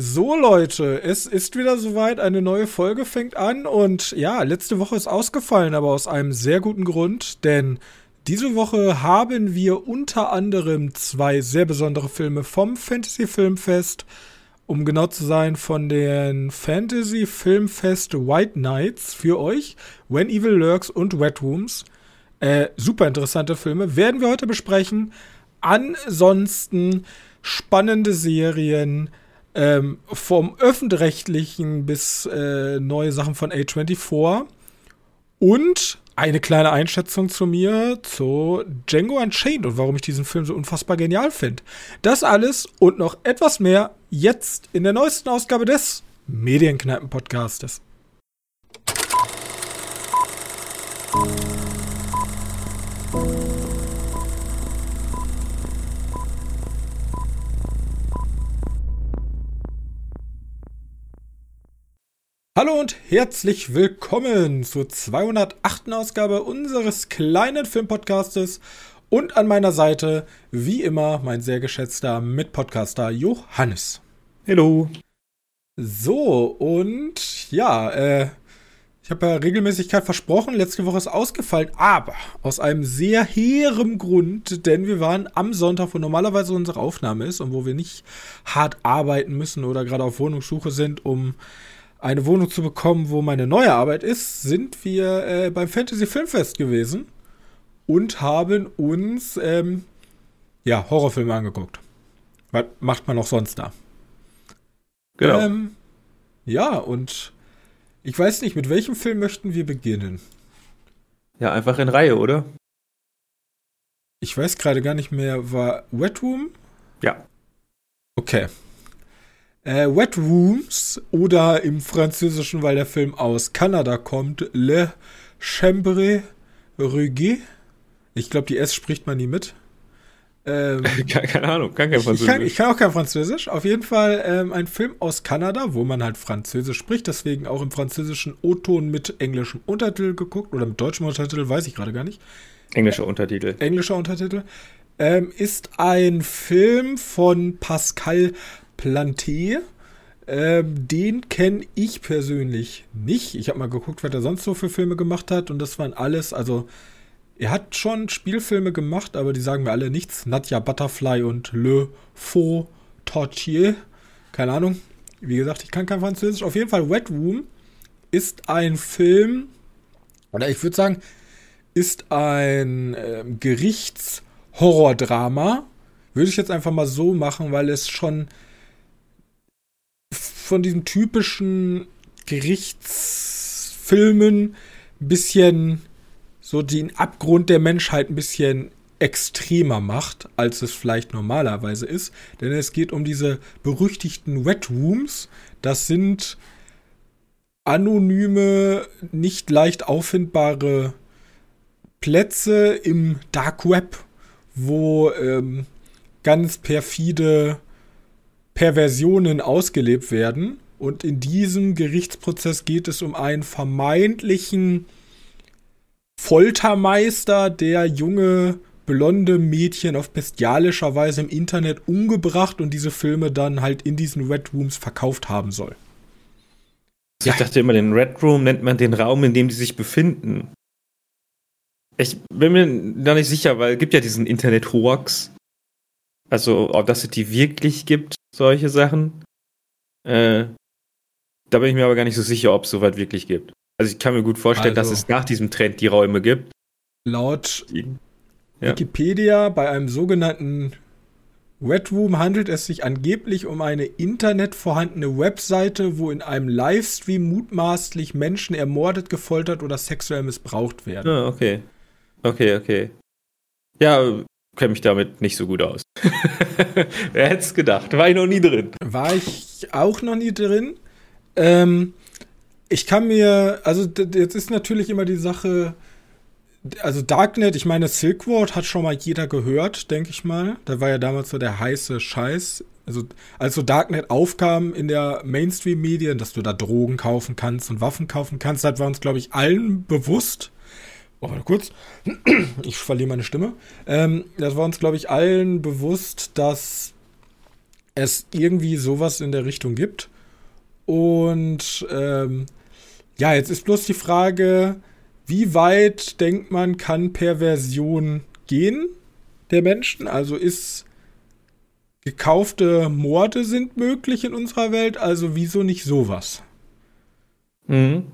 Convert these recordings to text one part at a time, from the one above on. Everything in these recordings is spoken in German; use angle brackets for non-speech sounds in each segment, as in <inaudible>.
So Leute, es ist wieder soweit, eine neue Folge fängt an und ja, letzte Woche ist ausgefallen, aber aus einem sehr guten Grund, denn diese Woche haben wir unter anderem zwei sehr besondere Filme vom Fantasy Filmfest, um genau zu sein, von den Fantasy Filmfest White Knights für euch, When Evil Lurks und Wet Rooms. Äh, super interessante Filme, werden wir heute besprechen. Ansonsten spannende Serien, ähm, vom öffentlich-rechtlichen bis äh, neue Sachen von A24 und eine kleine Einschätzung zu mir zu Django Unchained und warum ich diesen Film so unfassbar genial finde. Das alles und noch etwas mehr jetzt in der neuesten Ausgabe des Medienkneipen-Podcastes. Hallo und herzlich willkommen zur 208. Ausgabe unseres kleinen Filmpodcastes und an meiner Seite, wie immer, mein sehr geschätzter Mitpodcaster Johannes. Hallo. So, und ja, äh, ich habe ja Regelmäßigkeit versprochen, letzte Woche ist ausgefallen, aber aus einem sehr hehren Grund, denn wir waren am Sonntag, wo normalerweise unsere Aufnahme ist und wo wir nicht hart arbeiten müssen oder gerade auf Wohnungssuche sind, um eine Wohnung zu bekommen, wo meine neue Arbeit ist, sind wir äh, beim Fantasy Filmfest gewesen und haben uns ähm, ja, Horrorfilme angeguckt. Was macht man auch sonst da? Genau. Ähm, ja, und ich weiß nicht, mit welchem Film möchten wir beginnen? Ja, einfach in Reihe, oder? Ich weiß gerade gar nicht mehr, war Wet Room? Ja. Okay, äh, Wet Rooms oder im Französischen, weil der Film aus Kanada kommt, Le Chambre Ruguet. Ich glaube, die S spricht man nie mit. Ähm, <laughs> keine Ahnung, kann kein Französisch. Ich kann, ich kann, auch kein Französisch. Auf jeden Fall ähm, ein Film aus Kanada, wo man halt Französisch spricht, deswegen auch im französischen O-Ton mit englischem Untertitel geguckt oder mit deutschem Untertitel, weiß ich gerade gar nicht. Englischer Untertitel. Englischer Untertitel. Ähm, ist ein Film von Pascal Planté. Ähm, den kenne ich persönlich nicht. Ich habe mal geguckt, was er sonst so für Filme gemacht hat und das waren alles, also er hat schon Spielfilme gemacht, aber die sagen mir alle nichts. Nadja Butterfly und Le Faux Tortier. Keine Ahnung. Wie gesagt, ich kann kein Französisch. Auf jeden Fall Wet Room ist ein Film, oder ich würde sagen, ist ein äh, Gerichtshorrordrama. Würde ich jetzt einfach mal so machen, weil es schon von diesen typischen Gerichtsfilmen ein bisschen so den Abgrund der Menschheit ein bisschen extremer macht, als es vielleicht normalerweise ist. Denn es geht um diese berüchtigten Wet Rooms. Das sind anonyme, nicht leicht auffindbare Plätze im Dark Web, wo ähm, ganz perfide Perversionen ausgelebt werden. Und in diesem Gerichtsprozess geht es um einen vermeintlichen Foltermeister, der junge blonde Mädchen auf bestialischer Weise im Internet umgebracht und diese Filme dann halt in diesen Red Rooms verkauft haben soll. Ich dachte immer, den Red Room nennt man den Raum, in dem die sich befinden. Ich bin mir da nicht sicher, weil es gibt ja diesen Internet-Hoax. Also, ob das es die wirklich gibt, solche Sachen. Äh, da bin ich mir aber gar nicht so sicher, ob es soweit wirklich gibt. Also ich kann mir gut vorstellen, also, dass es nach diesem Trend die Räume gibt. Laut ja. Wikipedia bei einem sogenannten Red Room handelt es sich angeblich um eine internet vorhandene Webseite, wo in einem Livestream mutmaßlich Menschen ermordet, gefoltert oder sexuell missbraucht werden. Ah, okay. Okay, okay. Ja, kenne mich damit nicht so gut aus. <laughs> Wer hätte es gedacht? War ich noch nie drin. War ich auch noch nie drin. Ähm, ich kann mir, also jetzt ist natürlich immer die Sache, also Darknet, ich meine, Silk Road hat schon mal jeder gehört, denke ich mal. Da war ja damals so der heiße Scheiß. Also, als so Darknet aufkam in der Mainstream-Medien, dass du da Drogen kaufen kannst und Waffen kaufen kannst, das war uns, glaube ich, allen bewusst. Oh, warte kurz. <clears throat> Ich verliere meine Stimme. Ähm, das war uns, glaube ich, allen bewusst, dass es irgendwie sowas in der Richtung gibt. Und ähm, ja, jetzt ist bloß die Frage, wie weit denkt man, kann Perversion gehen der Menschen? Also ist gekaufte Morde sind möglich in unserer Welt, also wieso nicht sowas? Mhm.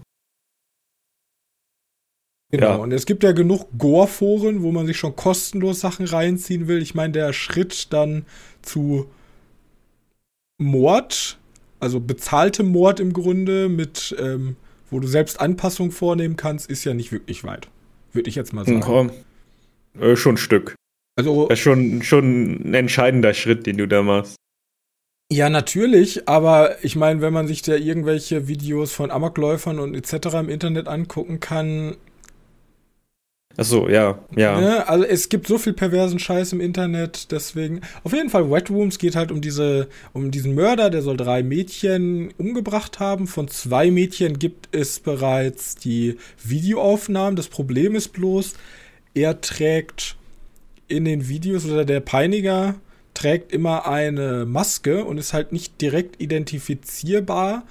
Genau, ja. und es gibt ja genug Gore-Foren, wo man sich schon kostenlos Sachen reinziehen will. Ich meine, der Schritt dann zu Mord, also bezahltem Mord im Grunde, mit, ähm, wo du selbst Anpassungen vornehmen kannst, ist ja nicht wirklich weit. Würde ich jetzt mal sagen. Komm. Äh, schon ein Stück. Also, das ist schon, schon ein entscheidender Schritt, den du da machst. Ja, natürlich, aber ich meine, wenn man sich da irgendwelche Videos von Amokläufern und etc. im Internet angucken kann, Ach so, ja, ja. Ne? Also es gibt so viel perversen Scheiß im Internet, deswegen. Auf jeden Fall, Wet Rooms geht halt um diese, um diesen Mörder, der soll drei Mädchen umgebracht haben. Von zwei Mädchen gibt es bereits die Videoaufnahmen. Das Problem ist bloß, er trägt in den Videos oder der Peiniger trägt immer eine Maske und ist halt nicht direkt identifizierbar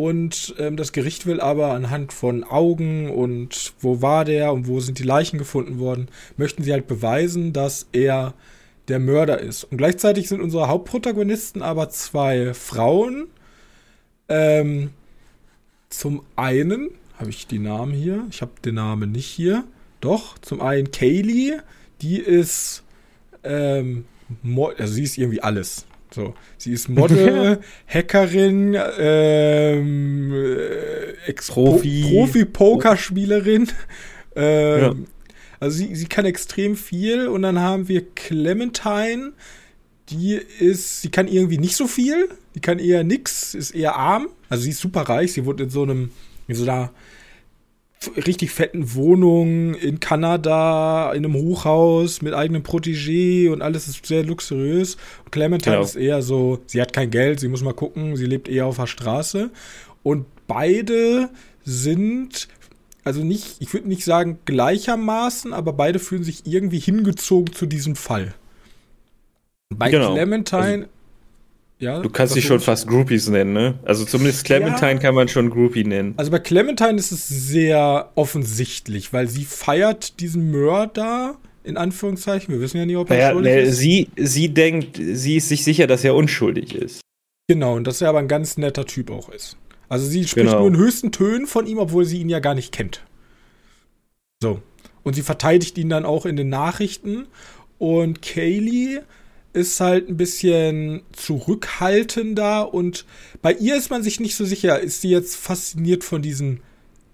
und ähm, das Gericht will aber anhand von Augen und wo war der und wo sind die Leichen gefunden worden, möchten sie halt beweisen, dass er der Mörder ist. Und gleichzeitig sind unsere Hauptprotagonisten aber zwei Frauen. Ähm, zum einen, habe ich die Namen hier? Ich habe den Namen nicht hier. Doch, zum einen Kaylee, die ist, ähm, also sie ist irgendwie alles. So, sie ist Model, <laughs> Hackerin, ähm, äh, Profi, Profi-Pokerspielerin. Ähm, ja. Also sie, sie kann extrem viel. Und dann haben wir Clementine, die ist, sie kann irgendwie nicht so viel. Die kann eher nix, ist eher arm. Also sie ist super reich. Sie wohnt in so einem, in so einer richtig fetten Wohnung in Kanada, in einem Hochhaus mit eigenem Protégé und alles ist sehr luxuriös. Und Clementine genau. ist eher so, sie hat kein Geld, sie muss mal gucken, sie lebt eher auf der Straße. Und beide sind, also nicht, ich würde nicht sagen gleichermaßen, aber beide fühlen sich irgendwie hingezogen zu diesem Fall. Bei genau. Clementine also ja, du kannst sie schon fast Groupies nennen, ne? Also zumindest Clementine ja. kann man schon Groupie nennen. Also bei Clementine ist es sehr offensichtlich, weil sie feiert diesen Mörder, in Anführungszeichen. Wir wissen ja nicht, ob er naja, schuldig ne, ist. Sie, sie denkt, sie ist sich sicher, dass er unschuldig ist. Genau, und dass er aber ein ganz netter Typ auch ist. Also sie spricht genau. nur in höchsten Tönen von ihm, obwohl sie ihn ja gar nicht kennt. So. Und sie verteidigt ihn dann auch in den Nachrichten. Und Kaylee ist halt ein bisschen zurückhaltender und bei ihr ist man sich nicht so sicher, ist sie jetzt fasziniert von diesem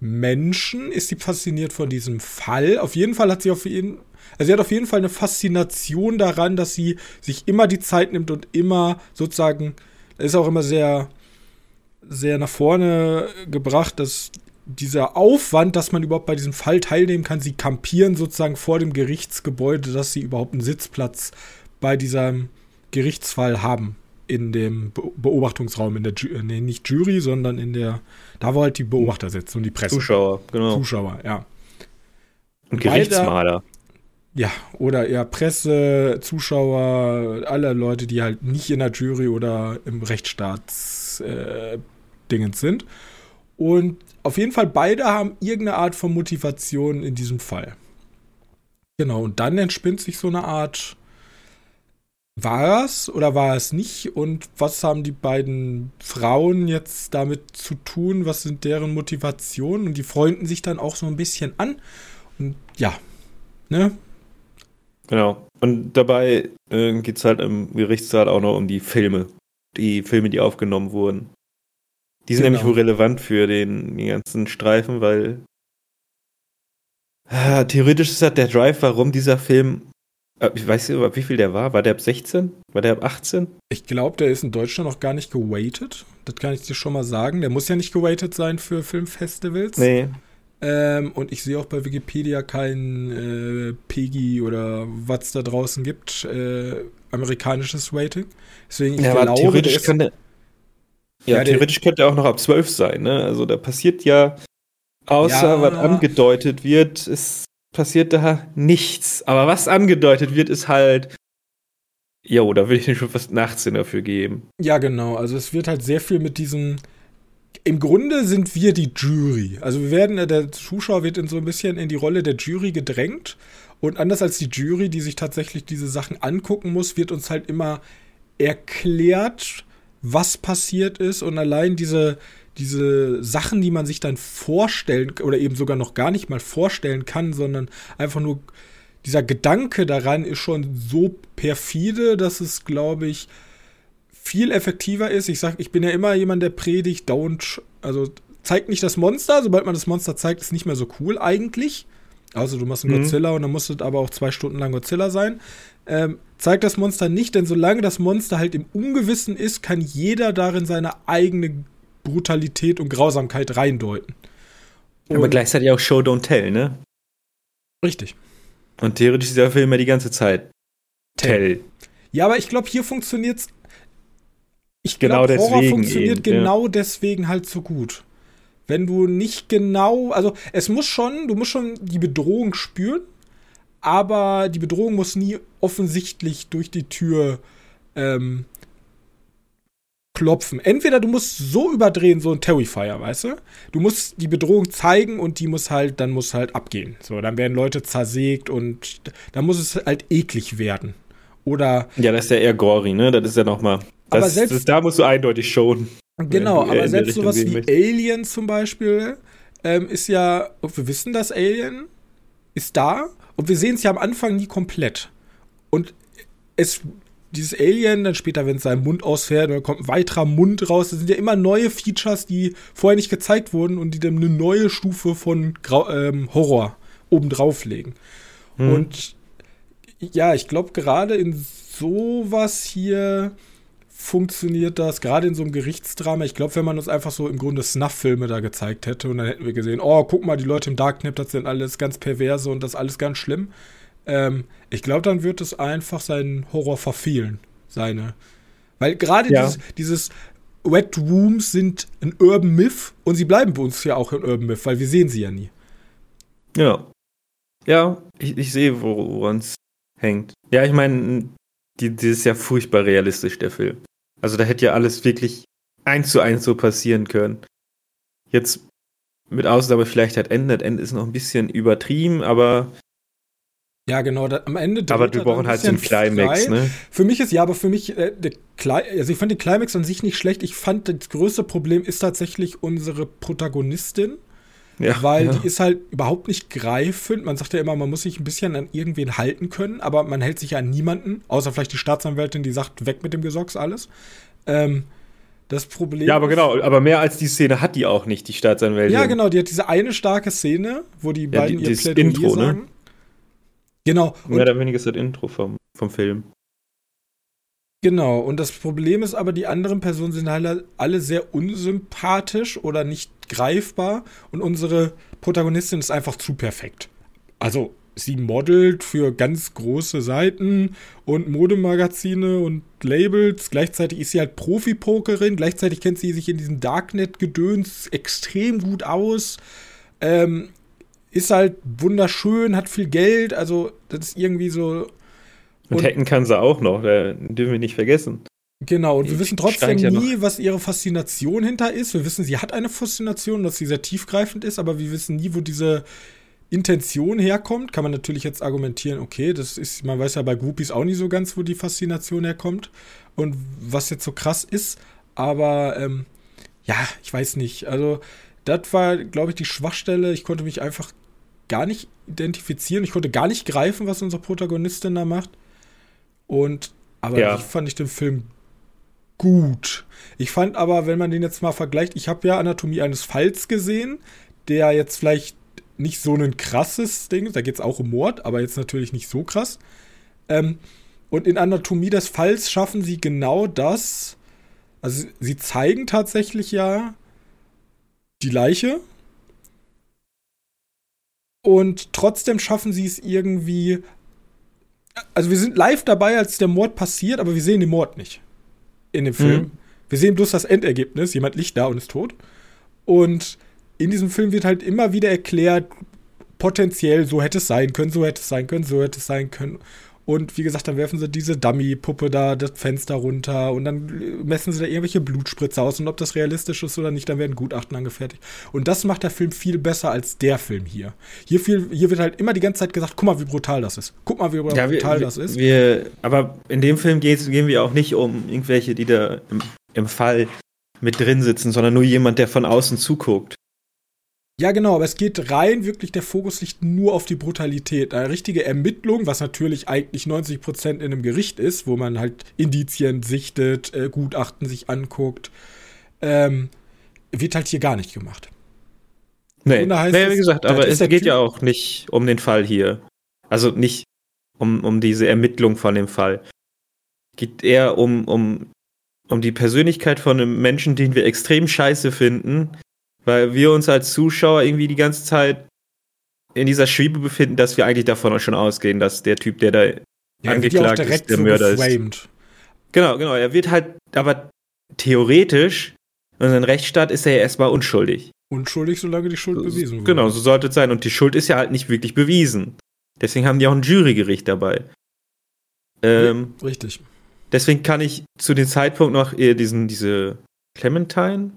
Menschen? Ist sie fasziniert von diesem Fall? Auf jeden Fall hat sie auf jeden also sie hat auf jeden Fall eine Faszination daran, dass sie sich immer die Zeit nimmt und immer sozusagen, ist auch immer sehr, sehr nach vorne gebracht, dass dieser Aufwand, dass man überhaupt bei diesem Fall teilnehmen kann, sie kampieren sozusagen vor dem Gerichtsgebäude, dass sie überhaupt einen Sitzplatz bei diesem Gerichtsfall haben in dem Beobachtungsraum, in der Ju nee, nicht Jury, sondern in der, da wo halt die Beobachter sitzen und die Presse. Zuschauer, genau. Zuschauer, ja. Und Gerichtsmaler. Ja, oder eher Presse, Zuschauer, alle Leute, die halt nicht in der Jury oder im Rechtsstaats äh, sind. Und auf jeden Fall beide haben irgendeine Art von Motivation in diesem Fall. Genau, und dann entspinnt sich so eine Art war es oder war es nicht? Und was haben die beiden Frauen jetzt damit zu tun? Was sind deren Motivationen? Und die freunden sich dann auch so ein bisschen an. Und ja, ne? Genau. Und dabei äh, geht es halt im Gerichtssaal auch noch um die Filme. Die Filme, die aufgenommen wurden. Die sind genau. nämlich wohl relevant für den, den ganzen Streifen, weil äh, theoretisch ist das der Drive, warum dieser Film ich weiß nicht, wie viel der war. War der ab 16? War der ab 18? Ich glaube, der ist in Deutschland noch gar nicht geweightet. Das kann ich dir schon mal sagen. Der muss ja nicht geweightet sein für Filmfestivals. Nee. Ähm, und ich sehe auch bei Wikipedia kein äh, PEGI oder was da draußen gibt, äh, amerikanisches Rating. Deswegen, ich ja, glaube, theoretisch könnte, ja, ja, theoretisch könnte er auch noch ab 12 sein. Ne? Also da passiert ja, außer ja, was angedeutet wird, ist passiert da nichts. Aber was angedeutet wird, ist halt Jo, da würde ich dir <laughs> schon fast einen 18 dafür geben. Ja, genau. Also es wird halt sehr viel mit diesem. Im Grunde sind wir die Jury. Also wir werden, der Zuschauer wird in so ein bisschen in die Rolle der Jury gedrängt. Und anders als die Jury, die sich tatsächlich diese Sachen angucken muss, wird uns halt immer erklärt, was passiert ist. Und allein diese, diese Sachen, die man sich dann vorstellen oder eben sogar noch gar nicht mal vorstellen kann, sondern einfach nur dieser Gedanke daran ist schon so perfide, dass es, glaube ich, viel effektiver ist. Ich sage, ich bin ja immer jemand, der predigt, don't, also zeigt nicht das Monster. Sobald man das Monster zeigt, ist nicht mehr so cool eigentlich. Also du machst einen mhm. Godzilla und dann muss es aber auch zwei Stunden lang Godzilla sein. Ähm, zeigt das Monster nicht, denn solange das Monster halt im Ungewissen ist, kann jeder darin seine eigene Brutalität und Grausamkeit reindeuten. Und aber gleichzeitig auch Show Don't Tell, ne? Richtig. Und theoretisch ist der Film ja die ganze Zeit Tell. Ja, aber ich glaube, hier funktioniert es. Ich glaube, genau Horror funktioniert eben, genau ja. deswegen halt so gut. Wenn du nicht genau, also es muss schon, du musst schon die Bedrohung spüren, aber die Bedrohung muss nie offensichtlich durch die Tür ähm, klopfen. Entweder du musst so überdrehen, so ein Terrifier, weißt du? Du musst die Bedrohung zeigen und die muss halt, dann muss halt abgehen. So, dann werden Leute zersägt und dann muss es halt eklig werden. Oder. Ja, das ist ja eher gory, ne? Das ist ja nochmal. Aber selbst, das, da musst du eindeutig schon. Genau, aber selbst sowas wie möchtest. Alien zum Beispiel ähm, ist ja, wir wissen, dass Alien ist da und wir sehen es ja am Anfang nie komplett. Und es dieses Alien, dann später, wenn es seinen Mund ausfährt, dann kommt ein weiterer Mund raus. Das sind ja immer neue Features, die vorher nicht gezeigt wurden und die dann eine neue Stufe von Grau ähm, Horror obendrauf legen. Hm. Und ja, ich glaube, gerade in sowas hier funktioniert das, gerade in so einem Gerichtsdrama. Ich glaube, wenn man uns einfach so im Grunde Snuff-Filme da gezeigt hätte und dann hätten wir gesehen, oh, guck mal, die Leute im Darknet, das sind alles ganz perverse und das ist alles ganz schlimm. Ähm, ich glaube, dann wird es einfach seinen Horror verfehlen. Seine. Weil gerade ja. dieses, dieses Wet Rooms sind ein Urban Myth und sie bleiben bei uns ja auch ein Urban Myth, weil wir sehen sie ja nie. Ja. Ja, ich, ich sehe, woran es hängt. Ja, ich meine, die, die ist ja furchtbar realistisch, der Film. Also da hätte ja alles wirklich eins zu eins so passieren können. Jetzt mit Ausnahme vielleicht hat Ende. Das Ende ist noch ein bisschen übertrieben, aber ja, genau. Da, am Ende. Aber wir brauchen halt einen Climax, ne? Für mich ist ja, aber für mich äh, der also ich fand den Climax an sich nicht schlecht. Ich fand das größte Problem ist tatsächlich unsere Protagonistin. Ja, weil ja. die ist halt überhaupt nicht greifend. Man sagt ja immer, man muss sich ein bisschen an irgendwen halten können, aber man hält sich an niemanden, außer vielleicht die Staatsanwältin, die sagt, weg mit dem Gesocks, alles. Ähm, das Problem. Ja, aber genau, aber mehr als die Szene hat die auch nicht, die Staatsanwältin. Ja, genau, die hat diese eine starke Szene, wo die ja, beiden die, ihr Plädoyer Intro, ne? sagen. Ne? Genau. Mehr oder weniger ist das Intro vom, vom Film. Genau, und das Problem ist aber, die anderen Personen sind halt alle sehr unsympathisch oder nicht greifbar und unsere Protagonistin ist einfach zu perfekt. Also, sie modelt für ganz große Seiten und Modemagazine und Labels. Gleichzeitig ist sie halt Profi-Pokerin. Gleichzeitig kennt sie sich in diesem Darknet-Gedöns extrem gut aus. Ähm, ist halt wunderschön, hat viel Geld, also das ist irgendwie so. Und, und hacken kann sie auch noch, dürfen wir nicht vergessen. Genau, und wir wissen trotzdem ja nie, was ihre Faszination hinter ist. Wir wissen, sie hat eine Faszination, dass sie sehr tiefgreifend ist, aber wir wissen nie, wo diese Intention herkommt. Kann man natürlich jetzt argumentieren, okay, das ist, man weiß ja bei Groupies auch nicht so ganz, wo die Faszination herkommt und was jetzt so krass ist. Aber ähm, ja, ich weiß nicht. Also, das war, glaube ich, die Schwachstelle. Ich konnte mich einfach gar nicht identifizieren. Ich konnte gar nicht greifen, was unsere Protagonistin da macht. Und, aber ja. ich fand ich den Film gut. Ich fand aber, wenn man den jetzt mal vergleicht, ich habe ja Anatomie eines Falls gesehen, der jetzt vielleicht nicht so ein krasses Ding, da geht es auch um Mord, aber jetzt natürlich nicht so krass. Ähm, und in Anatomie des Falls schaffen sie genau das. Also sie zeigen tatsächlich ja die Leiche, und trotzdem schaffen sie es irgendwie. Also wir sind live dabei, als der Mord passiert, aber wir sehen den Mord nicht. In dem Film. Mhm. Wir sehen bloß das Endergebnis. Jemand liegt da und ist tot. Und in diesem Film wird halt immer wieder erklärt, potenziell, so hätte es sein können, so hätte es sein können, so hätte es sein können. Und wie gesagt, dann werfen sie diese Dummy-Puppe da das Fenster runter und dann messen sie da irgendwelche Blutspritze aus und ob das realistisch ist oder nicht, dann werden Gutachten angefertigt. Und das macht der Film viel besser als der Film hier. Hier, viel, hier wird halt immer die ganze Zeit gesagt, guck mal, wie brutal das ist. Guck mal, wie brutal wir, das ist. Wir, aber in dem Film gehen wir auch nicht um irgendwelche, die da im, im Fall mit drin sitzen, sondern nur jemand, der von außen zuguckt. Ja, genau, aber es geht rein wirklich, der Fokus liegt nur auf die Brutalität. Eine richtige Ermittlung, was natürlich eigentlich 90% in einem Gericht ist, wo man halt Indizien sichtet, äh, Gutachten sich anguckt, ähm, wird halt hier gar nicht gemacht. Nee, nee wie es, gesagt, aber es geht typ ja auch nicht um den Fall hier. Also nicht um, um diese Ermittlung von dem Fall. Es geht eher um, um, um die Persönlichkeit von einem Menschen, den wir extrem scheiße finden, weil wir uns als Zuschauer irgendwie die ganze Zeit in dieser Schwebe befinden, dass wir eigentlich davon schon ausgehen, dass der Typ, der da ja, angeklagt ist, der so Mörder geframed. ist. Genau, genau. Er wird halt, aber theoretisch, in einem Rechtsstaat ist er ja erstmal unschuldig. Unschuldig, solange die Schuld bewiesen wird. Genau, so sollte es sein. Und die Schuld ist ja halt nicht wirklich bewiesen. Deswegen haben die auch ein Jurygericht dabei. Ähm, ja, richtig. Deswegen kann ich zu dem Zeitpunkt noch eher diesen, diese Clementine,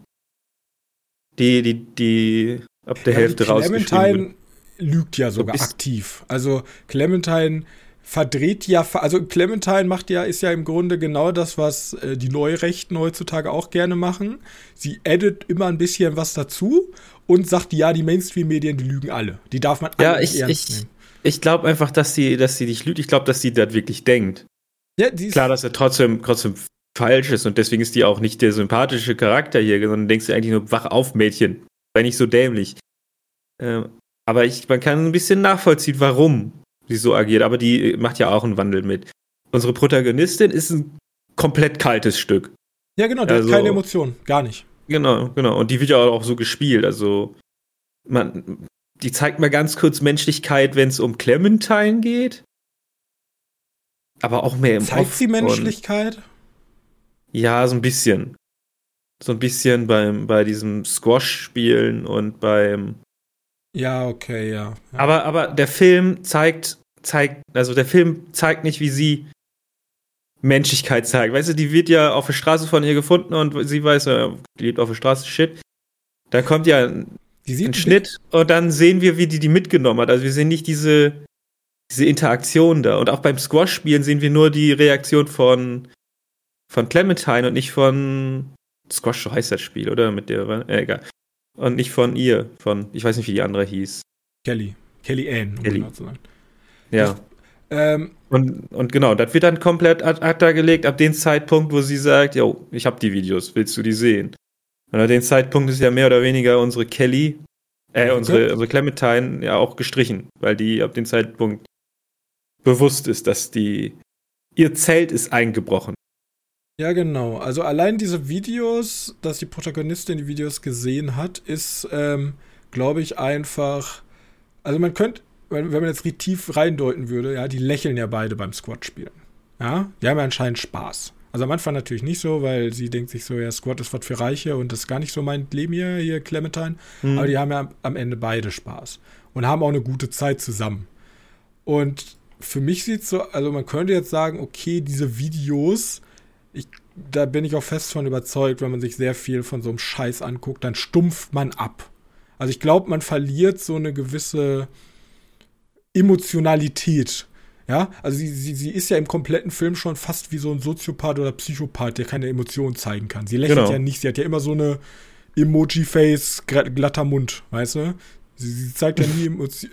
die, die, die ab der Hälfte rausgeschrieben Clementine lügt ja sogar so aktiv. Also Clementine verdreht ja, also Clementine macht ja, ist ja im Grunde genau das, was äh, die Neurechten heutzutage auch gerne machen. Sie addet immer ein bisschen was dazu und sagt, ja, die Mainstream-Medien, die lügen alle. Die darf man ja, alle ich, ernst ich, nehmen. Ich glaube einfach, dass sie, dass sie nicht lügt. Ich glaube, dass sie das wirklich denkt. Ja, Klar, dass er trotzdem, trotzdem falsch ist und deswegen ist die auch nicht der sympathische Charakter hier, sondern denkst du eigentlich nur, wach auf, Mädchen. Sei nicht so dämlich. Ähm, aber ich, man kann ein bisschen nachvollziehen, warum sie so agiert, aber die macht ja auch einen Wandel mit. Unsere Protagonistin ist ein komplett kaltes Stück. Ja, genau, die also, hat keine Emotionen, gar nicht. Genau, genau. Und die wird ja auch so gespielt. Also, man, die zeigt mal ganz kurz Menschlichkeit, wenn es um Clementine geht. Aber auch mehr im Zeigt Off sie Menschlichkeit? Ja, so ein bisschen. So ein bisschen beim, bei diesem Squash-Spielen und beim. Ja, okay, ja. ja. Aber, aber der Film zeigt, zeigt, also der Film zeigt nicht, wie sie Menschlichkeit zeigt. Weißt du, die wird ja auf der Straße von ihr gefunden und sie weiß, die lebt auf der Straße, shit. Da kommt ja ein Schnitt und dann sehen wir, wie die die mitgenommen hat. Also wir sehen nicht diese, diese Interaktion da. Und auch beim Squash-Spielen sehen wir nur die Reaktion von von Clementine und nicht von Squash, so heißt das Spiel, oder? Mit der, äh, egal. Und nicht von ihr, von, ich weiß nicht, wie die andere hieß. Kelly. Kelly Ann, um Kelly. genau zu sagen. Ja. Ich, ähm, und, und genau, das wird dann komplett ad acta gelegt, ab dem Zeitpunkt, wo sie sagt, yo, ich hab die Videos, willst du die sehen? Und ab dem Zeitpunkt ist ja mehr oder weniger unsere Kelly, äh, unsere, unsere Clementine ja auch gestrichen, weil die ab dem Zeitpunkt bewusst ist, dass die, ihr Zelt ist eingebrochen. Ja, genau. Also allein diese Videos, dass die Protagonistin die Videos gesehen hat, ist, ähm, glaube ich, einfach. Also man könnte, wenn man jetzt tief reindeuten würde, ja, die lächeln ja beide beim Squad spielen. Ja, die haben ja anscheinend Spaß. Also am Anfang natürlich nicht so, weil sie denkt sich so, ja, Squad ist was für Reiche und das ist gar nicht so mein Leben hier, hier Clementine. Mhm. Aber die haben ja am Ende beide Spaß und haben auch eine gute Zeit zusammen. Und für mich sieht es so, also man könnte jetzt sagen, okay, diese Videos ich, da bin ich auch fest von überzeugt, wenn man sich sehr viel von so einem Scheiß anguckt, dann stumpft man ab. Also ich glaube, man verliert so eine gewisse Emotionalität. Ja, also sie, sie, sie ist ja im kompletten Film schon fast wie so ein Soziopath oder Psychopath, der keine Emotionen zeigen kann. Sie lächelt genau. ja nicht, sie hat ja immer so eine Emoji-Face, glatter Mund, weißt du? Sie, sie zeigt ja nie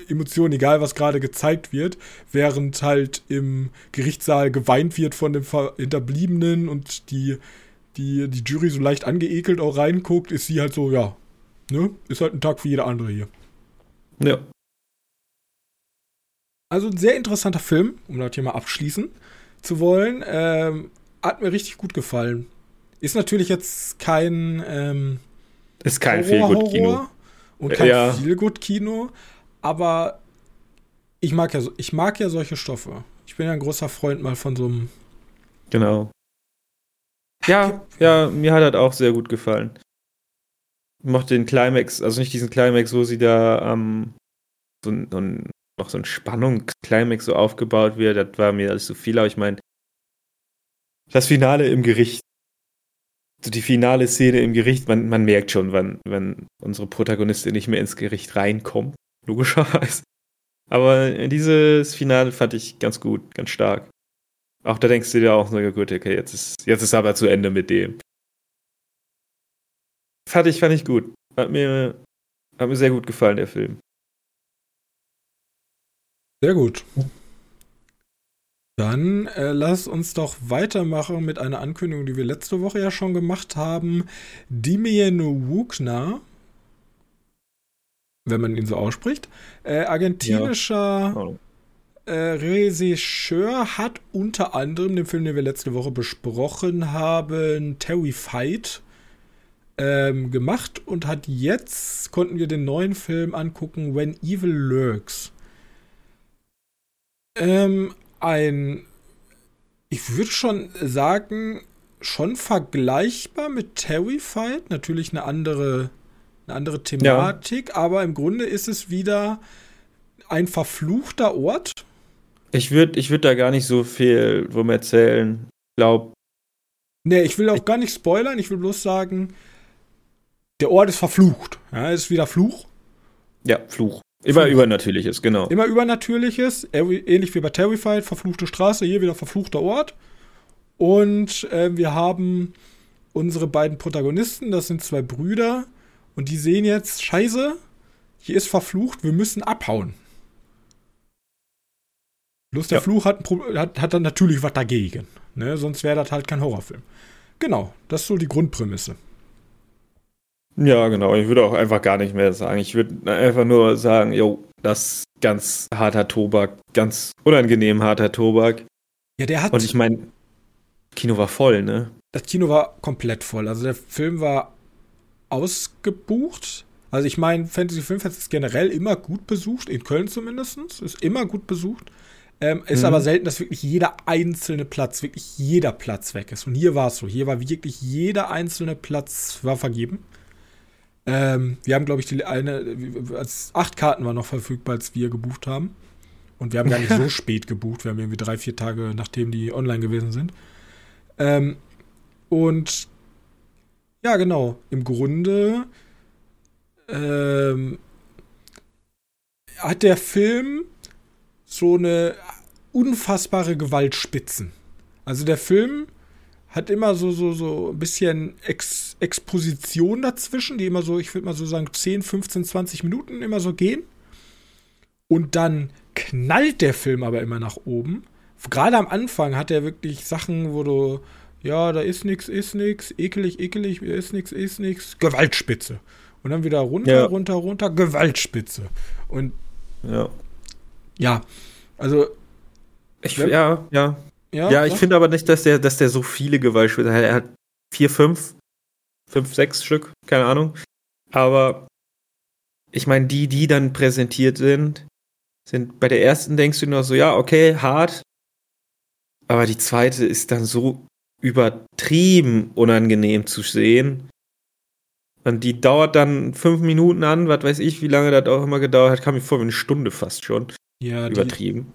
Emotionen, egal was gerade gezeigt wird, während halt im Gerichtssaal geweint wird von dem Hinterbliebenen und die, die, die Jury so leicht angeekelt auch reinguckt, ist sie halt so, ja, ne? Ist halt ein Tag wie jeder andere hier. Ja. Also ein sehr interessanter Film, um das hier mal abschließen zu wollen. Ähm, hat mir richtig gut gefallen. Ist natürlich jetzt kein ähm, ist kein Feelgood-Kino und kein ja. Feelgood-Kino, aber ich mag, ja, ich mag ja solche Stoffe. Ich bin ja ein großer Freund mal von so einem. Genau. Ja, ja, mir hat das auch sehr gut gefallen. Ich mochte den Climax, also nicht diesen Climax, wo sie da ähm, so, so ein noch so ein Spannungsklimax so aufgebaut wird, das war mir alles zu viel, aber ich meine, das Finale im Gericht, so die finale Szene im Gericht, man, man merkt schon, wann, wenn unsere Protagonistin nicht mehr ins Gericht reinkommt, logischerweise. Aber dieses Finale fand ich ganz gut, ganz stark. Auch da denkst du dir auch so, gut, okay, jetzt ist, jetzt ist aber zu Ende mit dem. Fand ich, fand ich gut. Hat mir, hat mir sehr gut gefallen, der Film. Sehr gut. Dann äh, lass uns doch weitermachen mit einer Ankündigung, die wir letzte Woche ja schon gemacht haben. Dimien Wugner, wenn man ihn so ausspricht, äh, argentinischer ja. äh, Regisseur hat unter anderem den Film, den wir letzte Woche besprochen haben, Terry Fight, ähm, gemacht und hat jetzt, konnten wir den neuen Film angucken, When Evil Lurks. Ähm, ein, ich würde schon sagen, schon vergleichbar mit Terrified, natürlich eine andere, eine andere Thematik, ja. aber im Grunde ist es wieder ein verfluchter Ort. Ich würde ich würd da gar nicht so viel drum erzählen. Ich glaube. Nee, ich will auch gar nicht spoilern, ich will bloß sagen, der Ort ist verflucht. Ja, es ist wieder Fluch. Ja, Fluch. Immer. Übernatürliches, genau. Immer Übernatürliches, ähnlich wie bei Terrified, verfluchte Straße, hier wieder verfluchter Ort. Und äh, wir haben unsere beiden Protagonisten, das sind zwei Brüder, und die sehen jetzt, scheiße, hier ist verflucht, wir müssen abhauen. Bloß der ja. Fluch hat, hat, hat, dann natürlich was dagegen. Ne? Sonst wäre das halt kein Horrorfilm. Genau, das ist so die Grundprämisse. Ja, genau. Ich würde auch einfach gar nicht mehr sagen. Ich würde einfach nur sagen, jo, das ist ganz harter Tobak, ganz unangenehm harter Tobak. Ja, der hat. Und ich meine, Kino war voll, ne? Das Kino war komplett voll. Also der Film war ausgebucht. Also ich meine, Fantasy Filmfest ist generell immer gut besucht, in Köln zumindest. Ist immer gut besucht. Ähm, ist mhm. aber selten, dass wirklich jeder einzelne Platz, wirklich jeder Platz weg ist. Und hier war es so. Hier war wirklich jeder einzelne Platz war vergeben. Ähm, wir haben, glaube ich, die eine, als acht Karten waren noch verfügbar, als wir gebucht haben. Und wir haben gar nicht so <laughs> spät gebucht. Wir haben irgendwie drei, vier Tage, nachdem die online gewesen sind. Ähm, und ja, genau. Im Grunde ähm, hat der Film so eine unfassbare Gewaltspitzen. Also der Film hat immer so, so, so ein bisschen Ex Exposition dazwischen, die immer so, ich würde mal so sagen, 10, 15, 20 Minuten immer so gehen. Und dann knallt der Film aber immer nach oben. Gerade am Anfang hat er wirklich Sachen, wo du, ja, da ist nichts, ist nichts, ekelig, ekelig, ist nichts, ist nichts, Gewaltspitze. Und dann wieder runter, ja. runter, runter, Gewaltspitze. Und ja, ja also ich, ja, ja. Ja, ja ich finde aber nicht, dass der, dass der so viele Gewaltspiele hat. Er hat vier, fünf, fünf, sechs Stück, keine Ahnung. Aber ich meine, die, die dann präsentiert sind, sind bei der ersten denkst du nur so, ja, okay, hart. Aber die zweite ist dann so übertrieben unangenehm zu sehen. Und die dauert dann fünf Minuten an, was weiß ich, wie lange das auch immer gedauert hat, kam mir vor wie eine Stunde fast schon. Ja, übertrieben.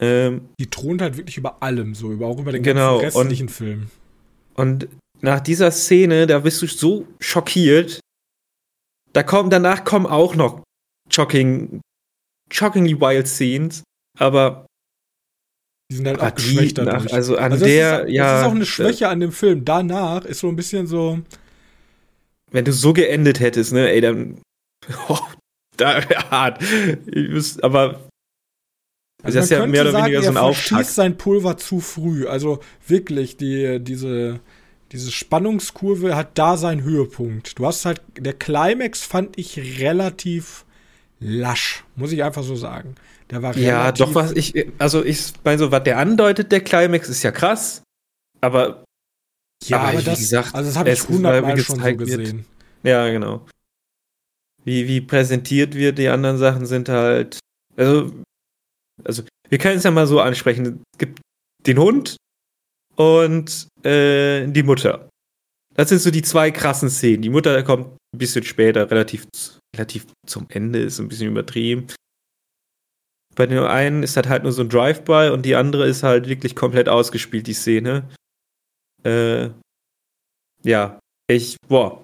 Ähm, die thront halt wirklich über allem, so, über, auch über den genau, ganzen restlichen und, Film. Und nach dieser Szene, da bist du so schockiert. Da kommen, danach kommen auch noch shocking, shockingly wild Scenes, aber die sind halt auch geschwächt dadurch. Also an also der, ist, ja. Das ist auch eine Schwäche an dem Film. Danach ist so ein bisschen so. Wenn du so geendet hättest, ne, ey, dann. <laughs> Oh, da <laughs> hart. aber also das ist ja mehr oder sagen, weniger so ein Auftakt. sein Pulver zu früh. Also wirklich, die, diese, diese Spannungskurve hat da seinen Höhepunkt. Du hast halt, der Climax fand ich relativ lasch, muss ich einfach so sagen. Der war Ja, doch, was ich, also ich meine so, was der andeutet, der Climax, ist ja krass, aber. Ja, aber, aber das, gesagt, also das habe ich hundertmal schon so gesehen. Wird. Ja, genau. Wie, wie präsentiert wird, die anderen Sachen sind halt, also also wir können es ja mal so ansprechen. Es gibt den Hund und äh, die Mutter. Das sind so die zwei krassen Szenen. Die Mutter kommt ein bisschen später, relativ, relativ zum Ende, ist ein bisschen übertrieben. Bei dem einen ist das halt nur so ein Drive-By und die andere ist halt wirklich komplett ausgespielt, die Szene. Äh, ja, ich, boah.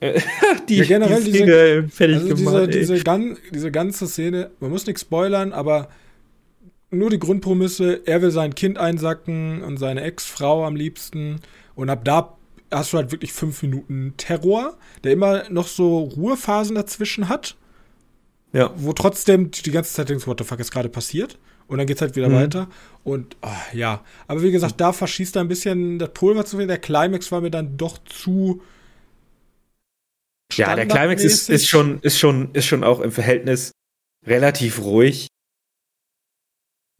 <laughs> die, ja, generell die Szene diese, fertig also gemacht. Diese, diese, gan, diese ganze Szene, man muss nichts spoilern, aber nur die Grundprämisse, er will sein Kind einsacken und seine Ex-Frau am liebsten. Und ab da hast du halt wirklich fünf Minuten Terror, der immer noch so Ruhephasen dazwischen hat. Ja. Wo trotzdem die ganze Zeit denkst, what the fuck ist gerade passiert? Und dann geht's halt wieder mhm. weiter. Und oh, ja, aber wie gesagt, da verschießt er ein bisschen das Pulver zu viel. Der Climax war mir dann doch zu. Ja, der Climax ist, ist, schon, ist, schon, ist schon auch im Verhältnis relativ ruhig.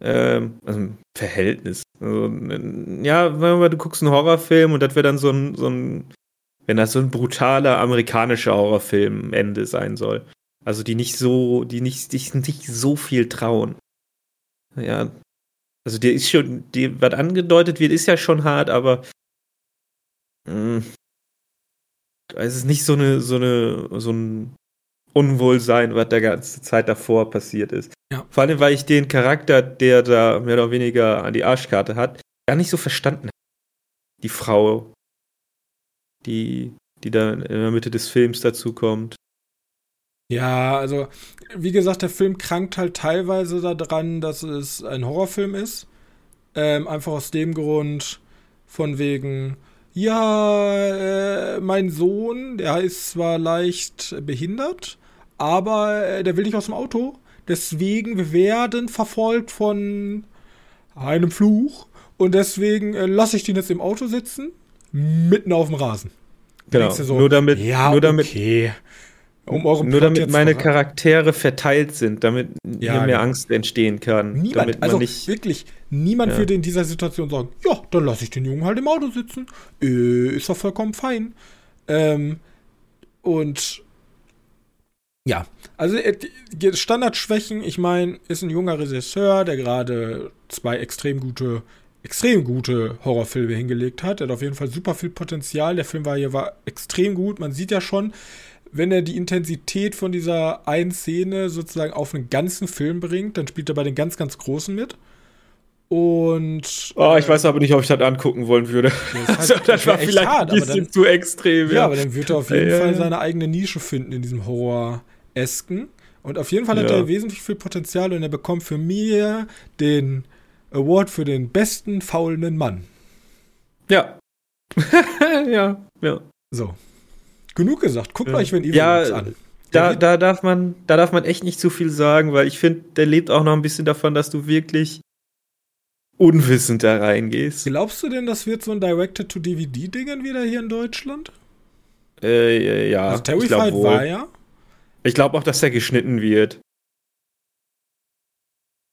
Ähm, also im Verhältnis. Also, ja, wenn du guckst einen Horrorfilm und das wäre dann so ein, so ein, wenn das so ein brutaler amerikanischer Horrorfilm Ende sein soll. Also die nicht so, die nicht, die nicht so viel trauen. Ja. Also der ist schon, die, was angedeutet wird, ist ja schon hart, aber mh, mm, es ist nicht so eine, so eine, so ein Unwohlsein, was der ganze Zeit davor passiert ist. Ja. Vor allem, weil ich den Charakter, der da mehr oder weniger an die Arschkarte hat, gar nicht so verstanden habe. Die Frau, die, die dann in der Mitte des Films dazu kommt. Ja, also wie gesagt, der Film krankt halt teilweise daran, dass es ein Horrorfilm ist. Ähm, einfach aus dem Grund, von wegen, ja, äh, mein Sohn, der ist zwar leicht behindert, aber äh, der will nicht aus dem Auto. Deswegen, wir werden verfolgt von einem Fluch. Und deswegen äh, lasse ich den jetzt im Auto sitzen, mitten auf dem Rasen. Genau. So, nur damit, ja, nur damit, okay. Um Nur damit meine Charaktere verteilt sind, damit ja, hier mehr genau. Angst entstehen kann. Niemand, also nicht, wirklich, niemand ja. würde in dieser Situation sagen, ja, dann lasse ich den Jungen halt im Auto sitzen. Äh, ist doch vollkommen fein. Ähm, und ja, also äh, Standardschwächen, ich meine, ist ein junger Regisseur, der gerade zwei extrem gute, extrem gute Horrorfilme hingelegt hat. Er hat auf jeden Fall super viel Potenzial. Der Film war hier war extrem gut. Man sieht ja schon, wenn er die Intensität von dieser einen Szene sozusagen auf einen ganzen Film bringt, dann spielt er bei den ganz, ganz Großen mit. Und. Oh, ich äh, weiß aber nicht, ob ich das angucken wollen würde. Das, heißt, <laughs> also, das, das war vielleicht hart, ein bisschen dann, zu extrem. Ja. ja, aber dann wird er auf jeden ja, Fall seine eigene Nische finden in diesem Horror-Esken. Und auf jeden Fall hat er wesentlich viel Potenzial und er bekommt für mich den Award für den besten faulenden Mann. Ja. <laughs> ja, ja. So. Genug gesagt. Guckt euch wenn ihr ja, an. Da, da, darf man, da darf man echt nicht zu viel sagen, weil ich finde, der lebt auch noch ein bisschen davon, dass du wirklich unwissend da reingehst. Glaubst du denn, das wird so ein Directed-to-DVD-Dingen wieder hier in Deutschland? Äh, ja. Also Terrified war ja. Ich glaube auch, dass der geschnitten wird.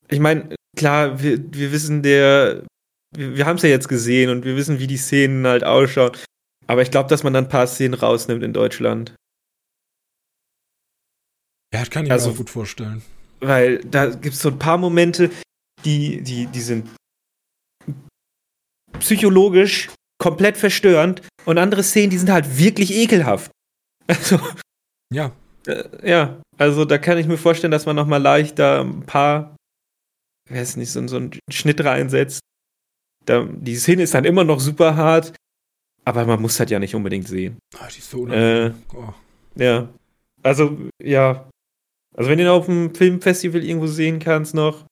Ich meine, klar, wir, wir wissen, der. Wir, wir haben es ja jetzt gesehen und wir wissen, wie die Szenen halt ausschauen. Aber ich glaube, dass man dann ein paar Szenen rausnimmt in Deutschland. Ja, das kann ich also, mir auch gut vorstellen. Weil da gibt es so ein paar Momente, die, die, die sind psychologisch komplett verstörend und andere Szenen, die sind halt wirklich ekelhaft. <laughs> Also. Ja. Äh, ja, also da kann ich mir vorstellen, dass man nochmal leicht da ein paar, ich weiß nicht, so, so einen Schnitt reinsetzt. Da, die Szene ist dann immer noch super hart, aber man muss das ja nicht unbedingt sehen. Ah, die ist so äh, oh. Ja. Also, ja. Also, wenn du ihn auf dem Filmfestival irgendwo sehen kannst noch,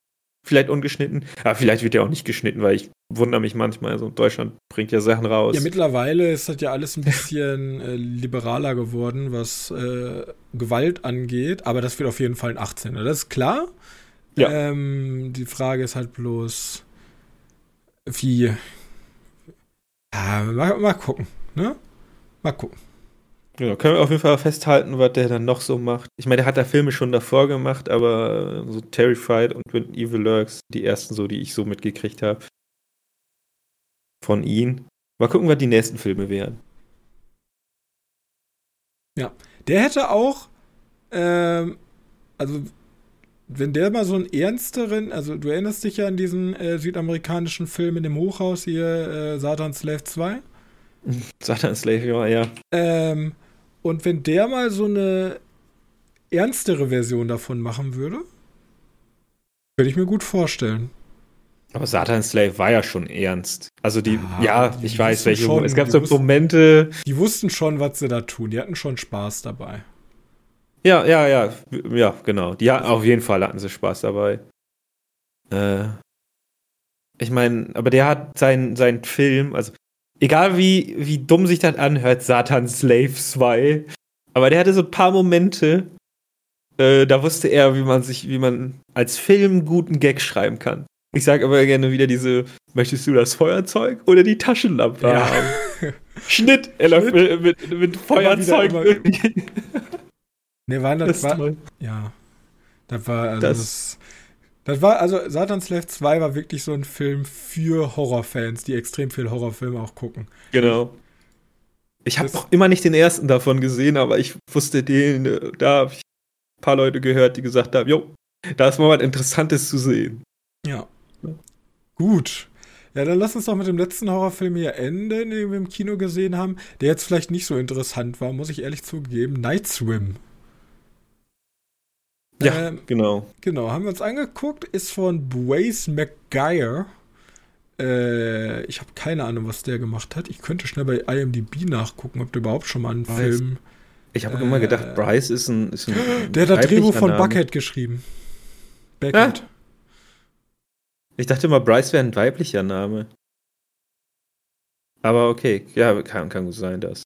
vielleicht ungeschnitten. Aber vielleicht wird er auch nicht geschnitten, weil ich wundere mich manchmal. Also, Deutschland bringt ja Sachen raus. Ja, mittlerweile ist das ja alles ein bisschen <laughs> äh, liberaler geworden, was äh, Gewalt angeht. Aber das wird auf jeden Fall ein 18er. Das ist klar. Ja. Ähm, die Frage ist halt bloß, wie ja, mal, mal gucken, ne? Mal gucken. Ja, können wir auf jeden Fall festhalten, was der dann noch so macht. Ich meine, der hat da Filme schon davor gemacht, aber so Terrified und When Evil Lurks, die ersten so, die ich so mitgekriegt habe. Von ihm. Mal gucken, was die nächsten Filme wären. Ja, der hätte auch, ähm, also wenn der mal so einen ernsteren, also du erinnerst dich ja an diesen äh, südamerikanischen Film in dem Hochhaus hier, äh, Satan Slave 2? <laughs> Satan Slave, ja, ja. Ähm, und wenn der mal so eine ernstere Version davon machen würde, Könnte ich mir gut vorstellen. Aber Satan Slave war ja schon ernst. Also die, ah, ja, ich weiß welche. Schon, es gab so wussten, Momente. Die wussten schon, was sie da tun. Die hatten schon Spaß dabei. Ja, ja, ja, ja, genau. Die hatten, auf jeden Fall hatten sie Spaß dabei. Äh, ich meine, aber der hat seinen sein Film, also egal wie, wie dumm sich das anhört, Satan Slave 2, aber der hatte so ein paar Momente, äh, da wusste er, wie man sich, wie man als Film guten Gag schreiben kann. Ich sage aber gerne wieder diese, möchtest du das Feuerzeug oder die Taschenlampe ja. haben? <laughs> Schnitt, er läuft mit, mit, mit Feuerzeug. ne, <laughs> war das, das war, ja. Das war, also das, das, das war, also Satan's Slave 2 war wirklich so ein Film für Horrorfans, die extrem viel Horrorfilme auch gucken. Genau. Ich habe noch immer nicht den ersten davon gesehen, aber ich wusste den, da habe ich ein paar Leute gehört, die gesagt haben, jo, da ist mal was Interessantes zu sehen. Ja. Gut. Ja, dann lass uns doch mit dem letzten Horrorfilm hier enden, den wir im Kino gesehen haben, der jetzt vielleicht nicht so interessant war, muss ich ehrlich zugeben. Night Swim. Ja, ähm, genau. Genau, haben wir uns angeguckt, ist von Blaze McGuire. Äh, ich habe keine Ahnung, was der gemacht hat. Ich könnte schnell bei IMDb nachgucken, ob der überhaupt schon mal einen Bryce. Film. Ich habe äh, immer gedacht, Bryce ist ein. Ist ein der hat das Drehbuch von. Bucket geschrieben. Bucket. Ja? Ich dachte immer, Bryce wäre ein weiblicher Name. Aber okay, ja, kann, kann gut sein, das.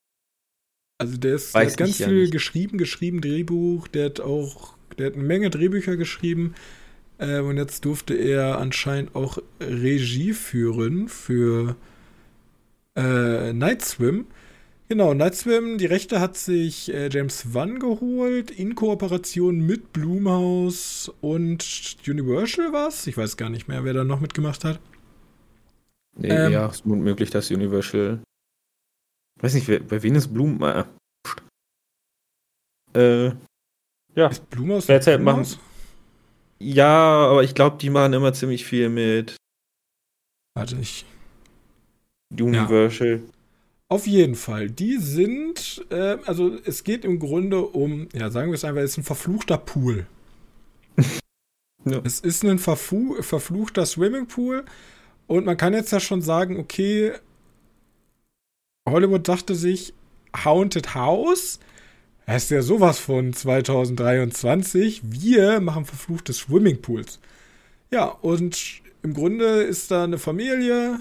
Also der, ist, der hat ganz viel ja geschrieben, geschrieben, Drehbuch, der hat auch, der hat eine Menge Drehbücher geschrieben. Äh, und jetzt durfte er anscheinend auch Regie führen für äh, Night Swim. Genau, Night Swim, die Rechte hat sich äh, James Wan geholt, in Kooperation mit Blumhouse und Universal was? Ich weiß gar nicht mehr, wer da noch mitgemacht hat. Nee, ähm, ja, ist möglich, dass Universal. Weiß nicht, wer, bei wem ist Blum? Äh, äh ja. Ist Blumhouse? Derzeit machen. Ja, aber ich glaube, die machen immer ziemlich viel mit. Warte, ich. Universal. Ja. Auf jeden Fall. Die sind, äh, also es geht im Grunde um, ja, sagen wir es einfach, es ist ein verfluchter Pool. <laughs> ja. Es ist ein verfu verfluchter Swimmingpool und man kann jetzt ja schon sagen, okay, Hollywood dachte sich, Haunted House, das ist ja sowas von 2023, wir machen verfluchte Swimmingpools. Ja, und im Grunde ist da eine Familie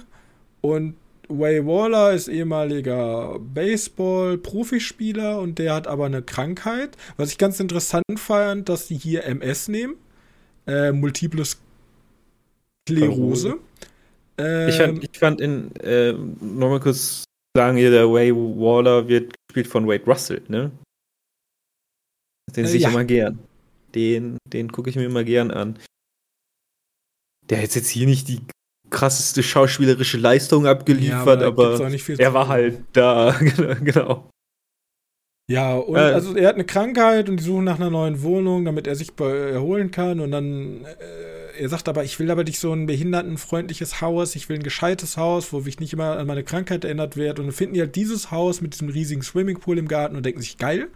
und Way Waller ist ehemaliger Baseball-Profispieler und der hat aber eine Krankheit. Was ich ganz interessant fand, dass die hier MS nehmen. Äh, Multiple Sklerose. Ähm, ich, fand, ich fand in, äh, nochmal kurz sagen hier, der Way Waller wird gespielt von Wade Russell, ne? Den äh, sehe ich ja. immer gern. Den, den gucke ich mir immer gern an. Der hat jetzt hier nicht die krasseste schauspielerische Leistung abgeliefert, ja, aber, aber er war halt da, <laughs> genau. Ja, und äh, also er hat eine Krankheit und die suchen nach einer neuen Wohnung, damit er sich erholen kann. Und dann, äh, er sagt aber, ich will aber nicht so ein behindertenfreundliches Haus, ich will ein gescheites Haus, wo ich nicht immer an meine Krankheit erinnert werde. Und dann finden die halt dieses Haus mit diesem riesigen Swimmingpool im Garten und denken sich, geil.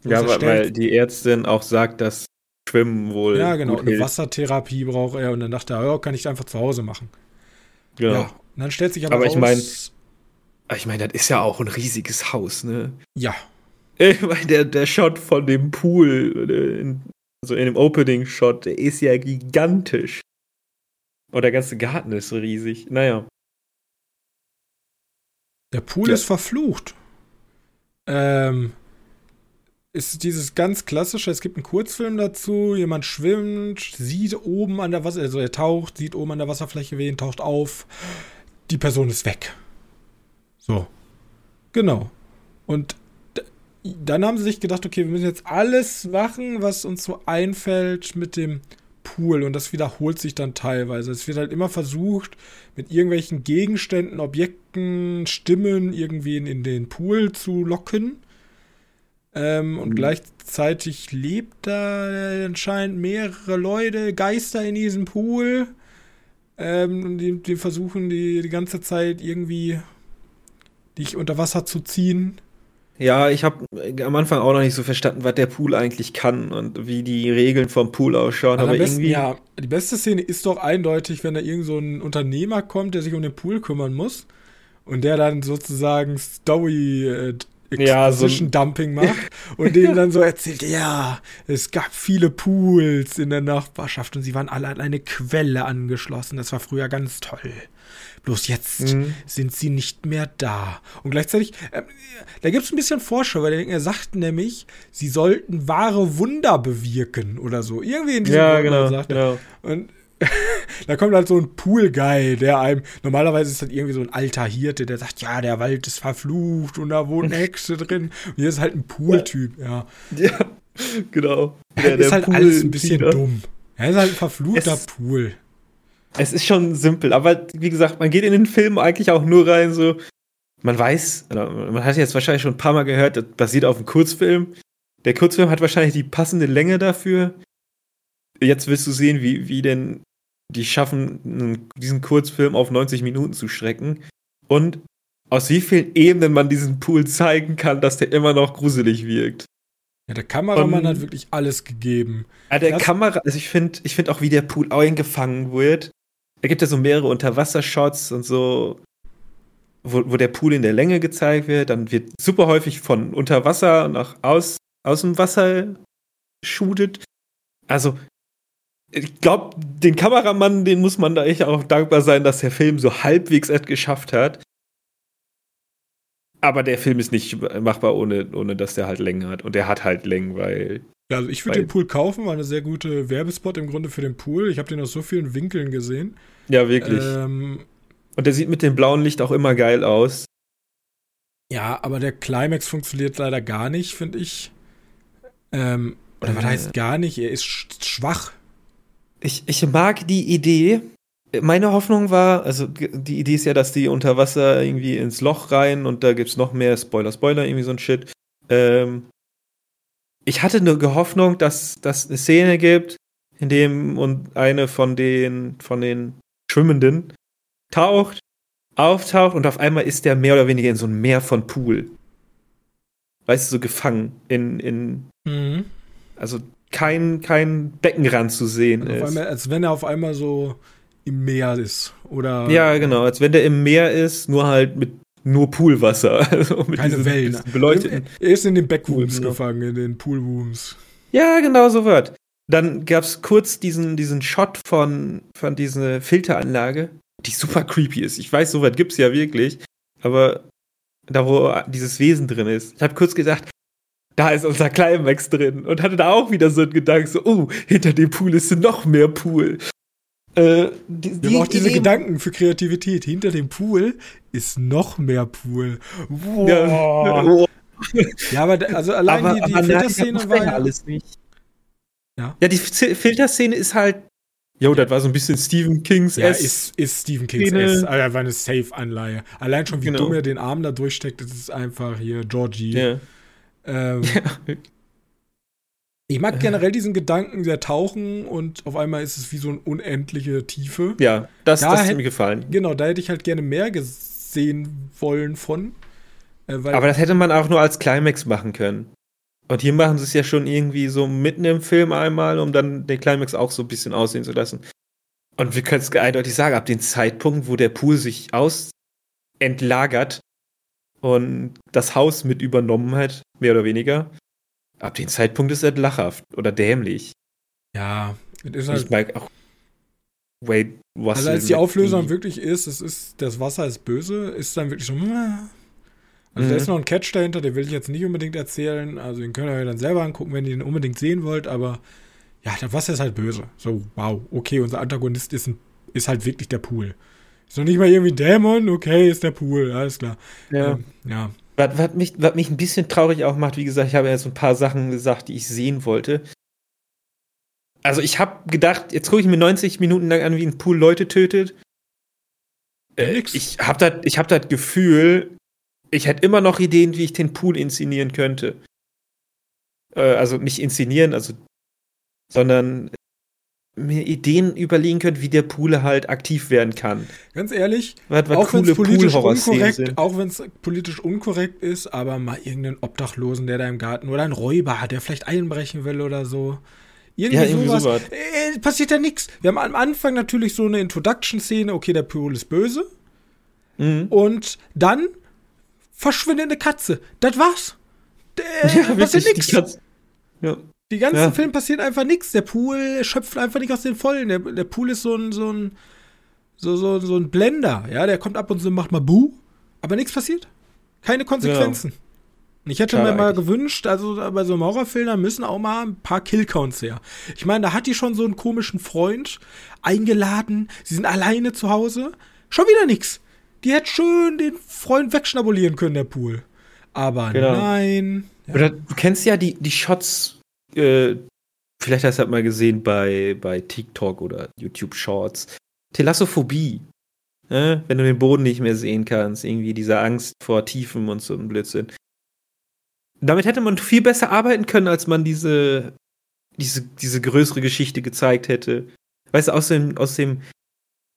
So ja, weil, weil die Ärztin auch sagt, dass Schwimmen wohl. Ja, genau. Eine Wassertherapie braucht er und dann dachte er, ja, kann ich einfach zu Hause machen. Genau. Ja. Und dann stellt sich aber, aber raus. Ich meine, ich meine, das ist ja auch ein riesiges Haus, ne? Ja. <laughs> Ich meine, der, der Shot von dem Pool, in, also in dem Opening-Shot, der ist ja gigantisch. Und der ganze Garten ist so riesig. Naja. Der Pool ja. ist verflucht. Ähm, ist dieses ganz klassische, es gibt einen Kurzfilm dazu, jemand schwimmt, sieht oben an der Wasser, also er taucht, sieht oben an der Wasserfläche wen, taucht auf, die Person ist weg. So. Genau. Und dann haben sie sich gedacht, okay, wir müssen jetzt alles machen, was uns so einfällt mit dem Pool und das wiederholt sich dann teilweise. Es wird halt immer versucht, mit irgendwelchen Gegenständen, Objekten, Stimmen irgendwie in, in den Pool zu locken. Ähm, und mhm. gleichzeitig lebt da anscheinend mehrere Leute, Geister in diesem Pool. Ähm, die, die versuchen die, die ganze Zeit irgendwie dich unter Wasser zu ziehen. Ja, ich habe am Anfang auch noch nicht so verstanden, was der Pool eigentlich kann und wie die Regeln vom Pool ausschauen. Also aber besten, irgendwie. Ja, die beste Szene ist doch eindeutig, wenn da irgend so ein Unternehmer kommt, der sich um den Pool kümmern muss und der dann sozusagen Story äh, Ja, so Exposition Dumping macht <laughs> und dem dann so erzählt, ja, es gab viele Pools in der Nachbarschaft und sie waren alle an eine Quelle angeschlossen. Das war früher ganz toll. Bloß jetzt Mhm. sind sie nicht mehr da. Und gleichzeitig, äh, da gibt es ein bisschen Vorschau, weil er sagt nämlich, sie sollten wahre Wunder bewirken oder so. Irgendwie in diesem ja, Wortlaut genau. sagt er. genau. Und da kommt halt so ein Pool-Guy, der einem, normalerweise ist das irgendwie so ein alter Hirte, der sagt, ja, der Wald ist verflucht und da wohnen <laughs> Hexe drin. Und hier ist halt ein Pool-Typ, ja. Ja, genau. Der, ist halt alles ein bisschen Pool-Peter. dumm. Er ist halt ein verfluchter Es- Pool. Es ist schon simpel, aber wie gesagt, man geht in den Film eigentlich auch nur rein, so. Man weiß, man hat jetzt wahrscheinlich schon ein paar Mal gehört, das basiert auf einem Kurzfilm. Der Kurzfilm hat wahrscheinlich die passende Länge dafür. Jetzt willst du sehen, wie, wie denn die schaffen, diesen Kurzfilm auf 90 Minuten zu strecken. Und aus wie vielen Ebenen man diesen Pool zeigen kann, dass der immer noch gruselig wirkt. Ja, der Kameramann Und- hat wirklich alles gegeben. Ja, der Das- Kamera, also ich finde ich find auch, wie der Pool eingefangen wird. Da gibt es so mehrere Unterwassershots und so, wo, wo der Pool in der Länge gezeigt wird. Dann wird super häufig von unter Wasser nach aus, aus dem Wasser shootet. Also, ich glaube, den Kameramann, den muss man da echt auch dankbar sein, dass der Film so halbwegs es geschafft hat. Aber der Film ist nicht machbar, ohne, ohne dass der halt Längen hat. Und der hat halt Längen, weil Ja, also ich würde den Pool kaufen, war eine sehr gute Werbespot im Grunde für den Pool. Ich habe den aus so vielen Winkeln gesehen. Ja, wirklich. Ähm, Und der sieht mit dem blauen Licht auch immer geil aus. ja, aber der Climax funktioniert leider gar nicht, finde ich. Ähm, oder was Äh. heißt gar nicht? Er ist sch schwach. Ich, ich mag die Idee. Meine Hoffnung war, also die Idee ist ja, dass die unter Wasser irgendwie ins Loch rein und da gibt's noch mehr Spoiler, Spoiler, irgendwie so ein Shit. Ähm, ich hatte eine Hoffnung, dass das eine Szene gibt, in dem und eine von den von den Schwimmenden taucht, auftaucht und auf einmal ist der mehr oder weniger in so einem Meer von Pool. Weißt du, so gefangen in, in Mhm. also kein, kein Beckenrand zu sehen Auf ist. einmal, als wenn er auf einmal so im Meer ist. Oder Ja, genau, als wenn der im Meer ist, nur halt mit nur Poolwasser. <laughs> Also mit keine diesen- Wellen. beleuchteten. Er ist in den Backrooms Genau. gefangen, in den Poolrooms. Ja, genau so wird. Dann gab's kurz diesen, diesen Shot von, von dieser Filteranlage, die super creepy ist. Ich weiß, so weit gibt's ja wirklich, aber da, wo dieses Wesen drin ist. Ich habe kurz gedacht, da ist unser Climax drin und hatte da auch wieder so einen Gedanken, so, oh, hinter dem Pool ist noch mehr Pool. Äh, die, Wir haben auch diese Gedanken für Kreativität. Hinter dem Pool ist noch mehr Pool. Wow. Ja, <laughs> Ja, aber also allein aber, die, die aber Filterszene war ja alles nicht. Ja. Ja, die Z- Filterszene ist halt. Jo, das war so ein bisschen Stephen Kings Ja, S. ist, ist Stephen Kings Szene. S. Also, war eine Safe-Anleihe. Allein schon, wie Genau. dumm er den Arm da durchsteckt, das ist einfach hier Georgie. Ja. Ähm, Ja. ich mag generell diesen Gedanken, der tauchen und auf einmal ist es wie so eine unendliche Tiefe. ja, das, Da das hat hätt- mir gefallen. Genau, da hätte ich halt gerne mehr gesehen wollen von. Äh, Aber das hätte man auch nur als Climax machen können. Und hier machen sie es ja schon irgendwie so mitten im Film einmal, um dann den Climax auch so ein bisschen aussehen zu lassen. Und wir können es eindeutig sagen, ab dem Zeitpunkt, wo der Pool sich aus entlagert und das Haus mit übernommen hat, mehr oder weniger, ab dem Zeitpunkt ist er lachhaft oder dämlich. ja, es ist Ich halt, mag auch Wait, was also als die Auflösung wirklich ist, es ist, das Wasser ist böse, ist dann wirklich so. Also da Mhm. ist noch ein Catch dahinter, den will ich jetzt nicht unbedingt erzählen. Also den könnt ihr euch dann selber angucken, wenn ihr den unbedingt sehen wollt, aber ja, das Wasser ist halt böse. So, wow, okay, unser Antagonist ist, ein, ist halt wirklich der Pool. Ist noch nicht mal irgendwie Dämon, okay, ist der Pool, alles klar. Ja. Ähm, ja. Was, was, mich, was mich ein bisschen traurig auch macht, wie gesagt, ich habe ja so ein paar Sachen gesagt, die ich sehen wollte. Also ich habe gedacht, jetzt gucke ich mir 90 Minuten lang an, wie ein Pool Leute tötet. Äh, ich habe das ich hab das Gefühl, ich hätte immer noch Ideen, wie ich den Pool inszenieren könnte. Äh, also nicht inszenieren, also sondern mir Ideen überlegen könnte, wie der Pool halt aktiv werden kann. Ganz ehrlich, was, was auch wenn es politisch, unkorrekt, auch wenn's politisch unkorrekt ist, aber mal irgendeinen Obdachlosen, der da im Garten oder ein Räuber hat, der vielleicht einbrechen will oder so. Irgendwie, ja, irgendwie sowas. sowas. Äh, passiert ja nichts. Wir haben am Anfang natürlich so eine Introduction-Szene, okay, der Pool ist böse. Mhm. Und dann verschwindende Katze. Das war's. Äh, <laughs> ja, passiert nichts. Ja. Die ganzen ja. Film passiert einfach nichts. Der Pool schöpft einfach nicht aus den Vollen. Der, der Pool ist so ein, so ein, so, so, so ein Blender. Ja, der kommt ab und zu und macht mal Buh, aber nichts passiert. Keine Konsequenzen. Ja. Ich hätte Schade mir mal eigentlich. gewünscht, also bei so einem Horrorfilm, da müssen auch mal ein paar Killcounts her. Ich meine, da hat die schon so einen komischen Freund eingeladen. Sie sind alleine zu Hause. Schon wieder nichts. Die hätte schön den Freund wegschnabulieren können, der Pool. Aber genau. nein. Ja. Oder du kennst ja die, die Shots äh, vielleicht hast du das mal gesehen bei, bei TikTok oder YouTube Shorts. Telassophobie. Äh, wenn du den Boden nicht mehr sehen kannst, irgendwie diese Angst vor Tiefen und so ein Blödsinn. Damit hätte man viel besser arbeiten können, als man diese, diese, diese größere Geschichte gezeigt hätte. Weißt du, aus dem, aus dem,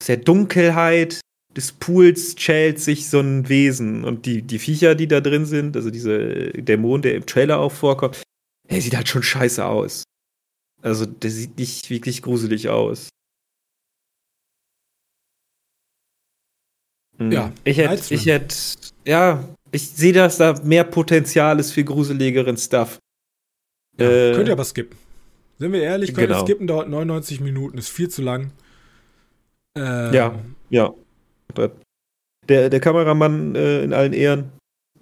aus der Dunkelheit des Pools schält sich so ein Wesen und die, die Viecher, die da drin sind, also diese Dämon, der im Trailer auch vorkommt, er sieht halt schon scheiße aus. Also, der sieht nicht wirklich gruselig aus. Hm. Ja. Ich hätte, ich hätte, ja, ich sehe, dass da mehr Potenzial ist für gruseligeren Stuff. Ja, äh, könnt ihr aber skippen. Sind wir ehrlich, könnt genau. ihr skippen, dauert 99 Minuten, ist viel zu lang. Ähm, ja, ja. Der, der Kameramann äh, in allen Ehren,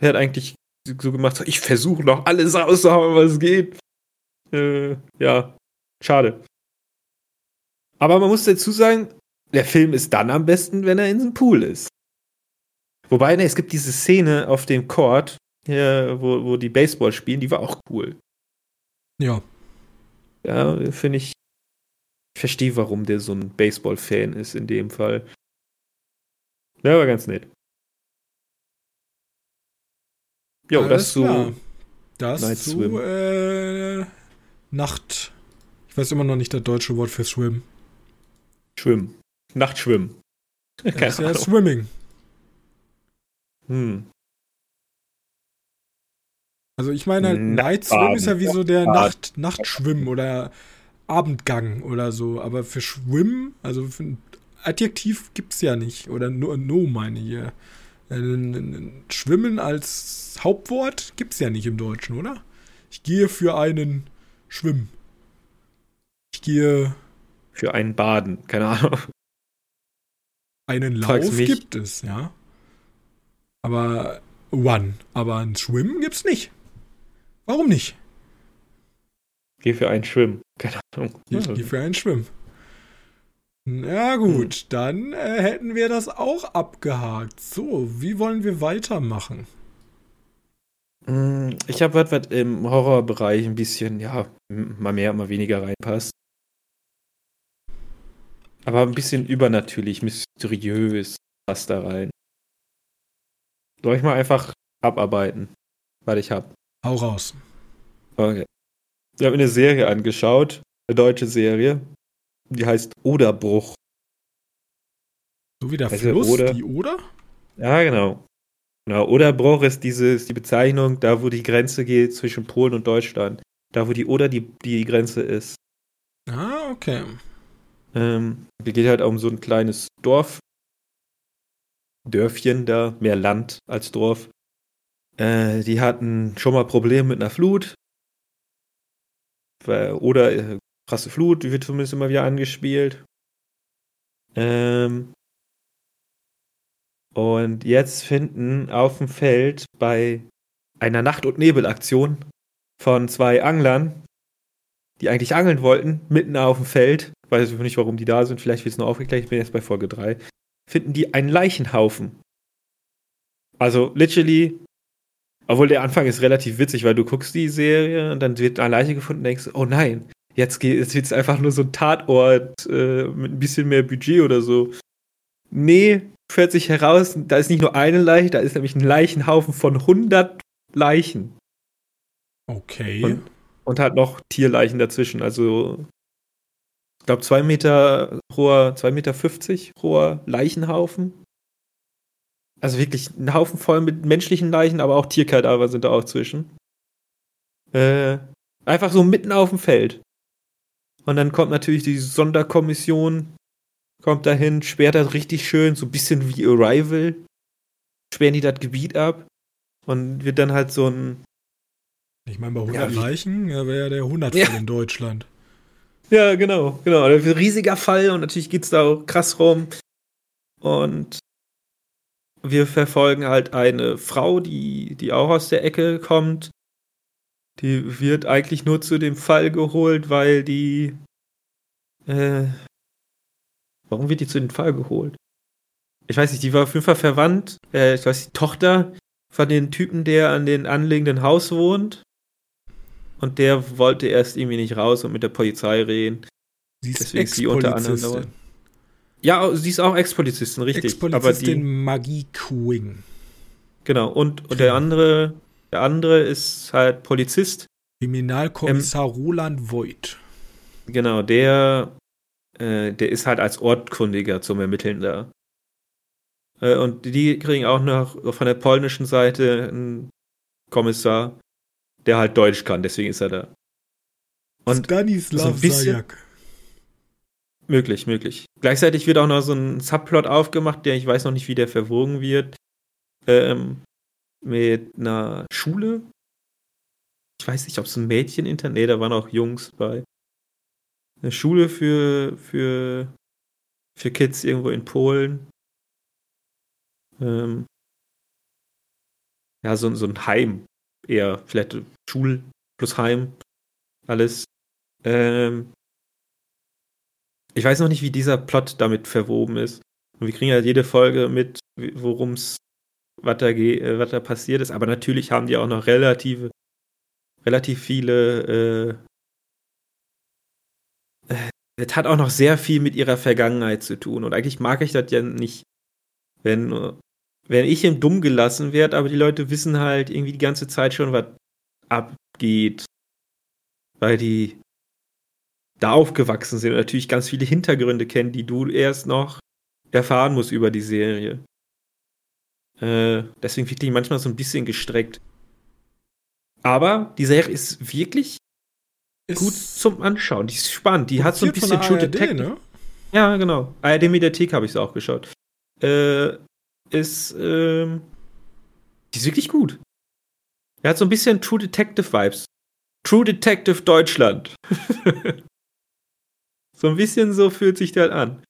der hat eigentlich so gemacht hat, ich versuche noch alles rauszuhauen, was geht. Äh, ja, schade. Aber man muss dazu sagen, der Film ist dann am besten, wenn er in diesem Pool ist. Wobei, ne, es gibt diese Szene auf dem Court, hier, wo, wo die Baseball spielen, die war auch cool. Ja. Ja, finde ich. Ich verstehe, warum der so ein Baseball-Fan ist in dem Fall. Ja, war ganz nett. Jo, das zu. Klar. Das Night zu Swim. Äh, Nacht. Ich weiß immer noch nicht das deutsche Wort für Swim. Schwimmen. Nachtschwimmen. Das ist ja Swimming. Hm. Also ich meine, halt, Night Swim ist ja wie so der Nacht, Nachtschwimmen oder Abendgang oder so. Aber für Schwimmen, also für ein Adjektiv gibt es ja nicht. Oder no, no meine ich. Ja. Schwimmen als Hauptwort gibt es ja nicht im Deutschen, oder? Ich gehe für einen Schwimmen. Ich gehe. Für einen Baden, keine Ahnung. Einen Lauf gibt es, ja. Aber One. Aber ein Schwimmen gibt's nicht. Warum nicht? Geh für einen Schwimmen. Keine Ahnung. Ich geh für einen Schwimmen. Ja gut, hm. dann äh, hätten wir das auch abgehakt. So, wie wollen wir weitermachen? Hm, ich habe was, was im Horrorbereich ein bisschen, ja, mal mehr, mal weniger reinpasst. Aber ein bisschen übernatürlich, mysteriös passt da rein. Soll ich mal einfach abarbeiten, was ich habe? Hau raus. Okay. Ich habe eine Serie angeschaut, eine deutsche Serie. Die heißt Oderbruch. So wie der also Fluss, Oder. die Oder? Ja, genau. Genau, Oderbruch ist dieses, die Bezeichnung, da wo die Grenze geht zwischen Polen und Deutschland. Da wo die Oder die, die Grenze ist. Ah, okay. Ähm, es geht halt um so ein kleines Dorf. Dörfchen da, mehr Land als Dorf. Äh, die hatten schon mal Probleme mit einer Flut. Oder äh, krasse Flut, die wird zumindest immer wieder angespielt. Ähm, und jetzt finden auf dem Feld bei einer Nacht- und Nebelaktion von zwei Anglern, die eigentlich angeln wollten, mitten auf dem Feld, weiß ich nicht, warum die da sind, vielleicht wird es nur aufgeklärt, ich bin jetzt bei Folge 3, finden die einen Leichenhaufen. Also literally, obwohl der Anfang ist relativ witzig, weil du guckst die Serie und dann wird eine Leiche gefunden und denkst, oh nein, jetzt, wird es einfach nur so ein Tatort äh, mit ein bisschen mehr Budget oder so. Nee, stellt sich heraus, da ist nicht nur eine Leiche, da ist nämlich ein Leichenhaufen von 100 Leichen. Okay. Und, und halt noch Tierleichen dazwischen, also glaube, zwei Meter hoher, zwei Meter fünfzig hoher Leichenhaufen. Also wirklich ein Haufen voll mit menschlichen Leichen, aber auch Tierkadaver sind da auch zwischen. Äh, einfach so mitten auf dem Feld. Und dann kommt natürlich die Sonderkommission, kommt dahin, sperrt das richtig schön, so ein bisschen wie Arrival. Sperren die das Gebiet ab und wird dann halt so ein. Ich meine, bei 100 ja, Leichen ja, wäre ja der 100 ja. in Deutschland. Ja, genau, genau. Ein riesiger Fall und natürlich geht es da auch krass rum. Und wir verfolgen halt eine Frau, die, die auch aus der Ecke kommt. Die wird eigentlich nur zu dem Fall geholt, weil die. Äh, warum wird die zu dem Fall geholt? Ich weiß nicht, die war auf jeden Fall verwandt. Äh, ich weiß, die Tochter von dem Typen, der an den anliegenden Haus wohnt. Und der wollte erst irgendwie nicht raus und mit der Polizei reden. Sie ist Deswegen sie unter anderem. Ja, sie ist auch Ex-Polizistin, richtig. Ex-Polizistin Magie Quing. Genau, und, und der andere, der andere ist halt Polizist. Kriminalkommissar ähm, Roland Voigt. Genau, der, äh, der ist halt als Ortkundiger zum Ermitteln da. Äh, und die kriegen auch noch von der polnischen Seite einen Kommissar, der halt Deutsch kann, deswegen ist er da. Und Stanislav so Sajak. Möglich, möglich. Gleichzeitig wird auch noch so ein Subplot aufgemacht, der ich weiß noch nicht, wie der verwogen wird. Ähm, mit einer Schule. Ich weiß nicht, ob es ein Mädchen-Internet. Nee, da waren auch Jungs bei. Eine Schule für, für, für Kids irgendwo in Polen. Ähm, ja, so, so ein Heim. Eher, vielleicht Schul plus Heim. Alles. Ähm, ich weiß noch nicht, wie dieser Plot damit verwoben ist. Und wir kriegen ja jede Folge mit, worum es, was da, äh, was da passiert ist. Aber natürlich haben die auch noch relative, relativ viele. Äh, äh, es hat auch noch sehr viel mit ihrer Vergangenheit zu tun. Und eigentlich mag ich das ja nicht, wenn, wenn ich im Dumm gelassen werde, aber die Leute wissen halt irgendwie die ganze Zeit schon, was abgeht. Weil die da aufgewachsen sind und natürlich ganz viele Hintergründe kennen, die du erst noch erfahren musst über die Serie. Äh, deswegen wirklich manchmal so ein bisschen gestreckt. Aber die Serie ist wirklich ist gut zum Anschauen. Die ist spannend. Die hat so ein bisschen True Detective. Ne? Ja, genau. ARD Mediathek habe ich sie auch geschaut. Äh, ist, ähm, die ist wirklich gut. Er hat so ein bisschen True Detective Vibes. True Detective Deutschland. <laughs> So ein bisschen so fühlt sich das an.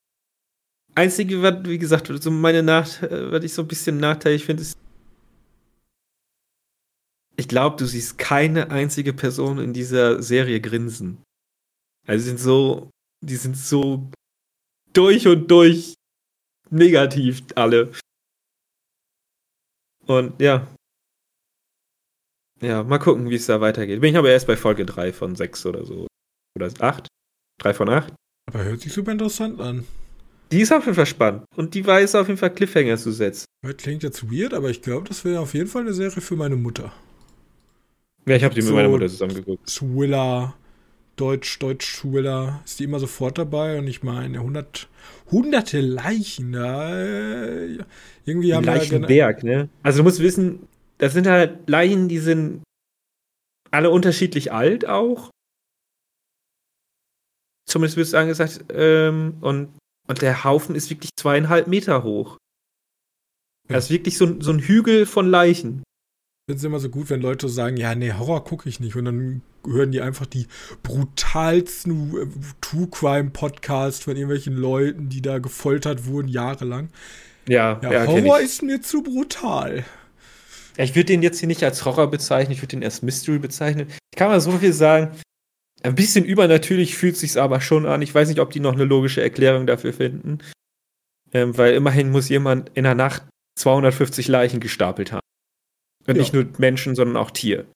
Einzige, was, wie gesagt, so meine Nacht, äh, was ich so ein bisschen nachteilig finde, ist. Ich glaube, du siehst keine einzige Person in dieser Serie grinsen. Also sind so, die sind so durch und durch negativ alle. Und ja. Ja, mal gucken, wie es da weitergeht. Bin ich aber erst bei Folge 3 von 6 oder so. Oder 8. Drei von acht. Aber hört sich super interessant an. Die ist auf jeden Fall spannend. Und die weiß auf jeden Fall Cliffhanger zu setzen. Das klingt jetzt weird, aber ich glaube, das wäre auf jeden Fall eine Serie für meine Mutter. Ja, ich habe die so mit meiner Mutter zusammengeguckt. Thriller, Deutsch, Deutsch-Thriller, ist die immer sofort dabei. Und ich meine, hundert, hunderte Leichen da. Äh, irgendwie haben Leichenberg, ne? Also du musst wissen, das sind halt Leichen, die sind alle unterschiedlich alt auch. Zumindest wird es angesagt. Ähm, und, und der Haufen ist wirklich zweieinhalb Meter hoch. Das ist wirklich so, so ein Hügel von Leichen. Ich finde es immer so gut, wenn Leute sagen, ja, nee, Horror gucke ich nicht. Und dann hören die einfach die brutalsten äh, True Crime Podcasts von irgendwelchen Leuten, die da gefoltert wurden, jahrelang. Ja, ja, ja Horror ist mir zu brutal. Ja, ich würde den jetzt hier nicht als Horror bezeichnen, ich würde den als Mystery bezeichnen. Ich kann mal so viel sagen, ein bisschen übernatürlich fühlt sich's aber schon an. Ich weiß nicht, ob die noch eine logische Erklärung dafür finden. Ähm, weil immerhin muss jemand in der Nacht 250 Leichen gestapelt haben. Und ja. nicht nur Menschen, sondern auch Tier.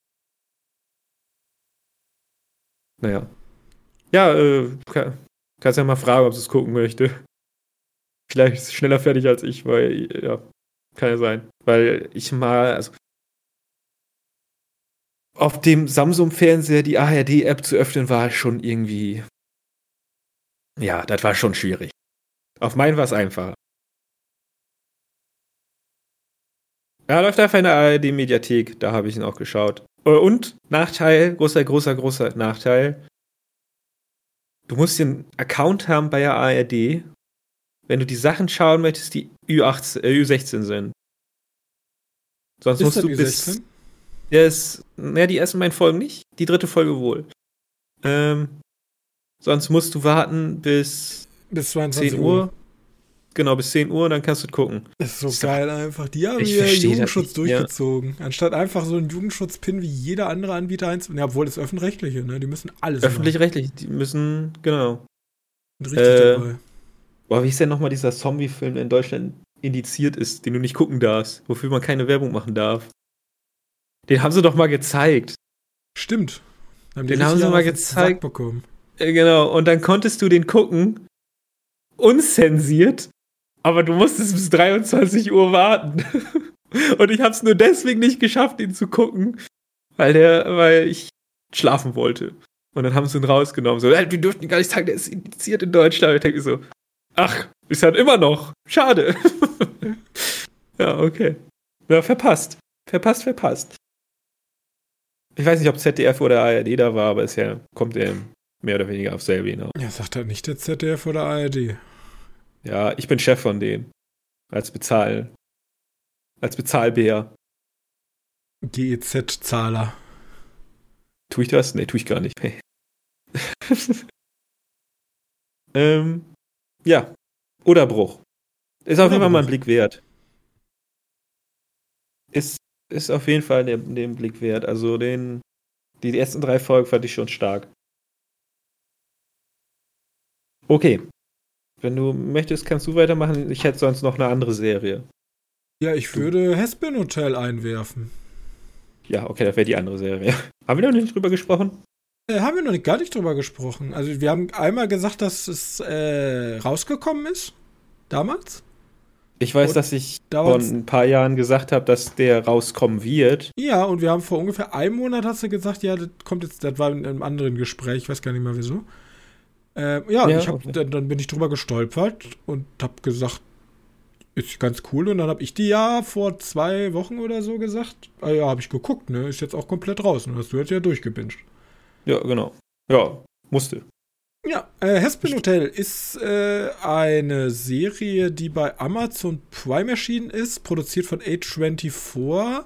Naja. Ja, äh, kann, kannst ja mal fragen, ob sie es gucken möchte. Vielleicht ist es schneller fertig als ich, weil, ja, kann ja sein. Weil ich mal, also auf dem Samsung-Fernseher die ARD-App zu öffnen, war schon irgendwie. Ja, das war schon schwierig. Auf meinen war es einfacher. Ja, läuft einfach in der ARD-Mediathek, da habe ich ihn auch geschaut. Äh, und Nachteil, großer, großer, großer Nachteil. Du musst den Account haben bei der ARD, wenn du die Sachen schauen möchtest, die Ü18, äh, Ü16 sind. Sonst ist musst du bis. Ja, ist, naja, die ersten beiden Folgen nicht, die dritte Folge wohl. Ähm, sonst musst du warten bis, bis 22 10 Uhr. Uhr. Genau, bis 10 Uhr, dann kannst du gucken. Das ist so ist geil doch, einfach. Die haben hier Jugendschutz durchgezogen. Ja. Anstatt einfach so einen Jugendschutzpin wie jeder andere Anbieter einzubauen. Ja, obwohl das öffentlich-rechtliche, ne? Die müssen alles Öffentlich-rechtlich, die müssen, genau. Richtig äh, dabei. Boah, wie ist denn nochmal dieser Zombie-Film, der in Deutschland indiziert ist, den du nicht gucken darfst, wofür man keine Werbung machen darf? Den haben sie doch mal gezeigt. Stimmt. Haben den haben sie mal gezeigt. Bekommen. Äh, genau, und dann konntest du den gucken, unzensiert aber du musstest bis 23 Uhr warten. <laughs> Und ich habe es nur deswegen nicht geschafft, ihn zu gucken, weil der, weil ich schlafen wollte. Und dann haben sie ihn rausgenommen. So, wir dürften gar nicht sagen, der ist indiziert in Deutschland. Und ich denke so, ach, ist halt immer noch. Schade. <laughs> ja, okay. Ja, verpasst. Verpasst, verpasst. Ich weiß nicht, ob ZDF oder ARD da war, aber es ja, kommt ja mehr oder weniger auf selbe hinaus. Ja, sagt halt nicht der ZDF oder ARD. Ja, ich bin Chef von denen. Als Bezahl. Als Bezahlbär. GEZ-Zahler. Tue ich das? Nee, tue ich gar nicht. <laughs> ähm, ja. Oder Bruch. Ist auf jeden Fall mal ein Blick wert. Ist, ist auf jeden Fall den, den Blick wert. Also den, die ersten drei Folgen fand ich schon stark. Okay, wenn du möchtest, kannst du weitermachen. Ich hätte sonst noch eine andere Serie. Ja, ich du. würde Hespin Hotel einwerfen. Ja, okay, das wäre die andere Serie. <laughs> Haben wir noch nicht drüber gesprochen? Äh, haben wir noch nicht, gar nicht drüber gesprochen. Also wir haben einmal gesagt, dass es äh, rausgekommen ist. Damals. Ich weiß, und dass ich vor ein paar Jahren gesagt habe, dass der rauskommen wird. Ja, und wir haben vor ungefähr einem Monat hast du gesagt, ja, das kommt jetzt, das war in einem anderen Gespräch, ich weiß gar nicht mehr wieso. Äh, ja, ja ich hab, okay. dann, dann, bin ich drüber gestolpert und habe gesagt, ist ganz cool. Und dann habe ich die ja vor zwei Wochen oder so gesagt. Ah ja, habe ich geguckt, ne? Ist jetzt auch komplett raus. Und hast du jetzt ja durchgebinged. Ja, genau. Ja, musste. Ja, äh, Hespin Hotel ist äh, eine Serie, die bei Amazon Prime erschienen ist, produziert von A24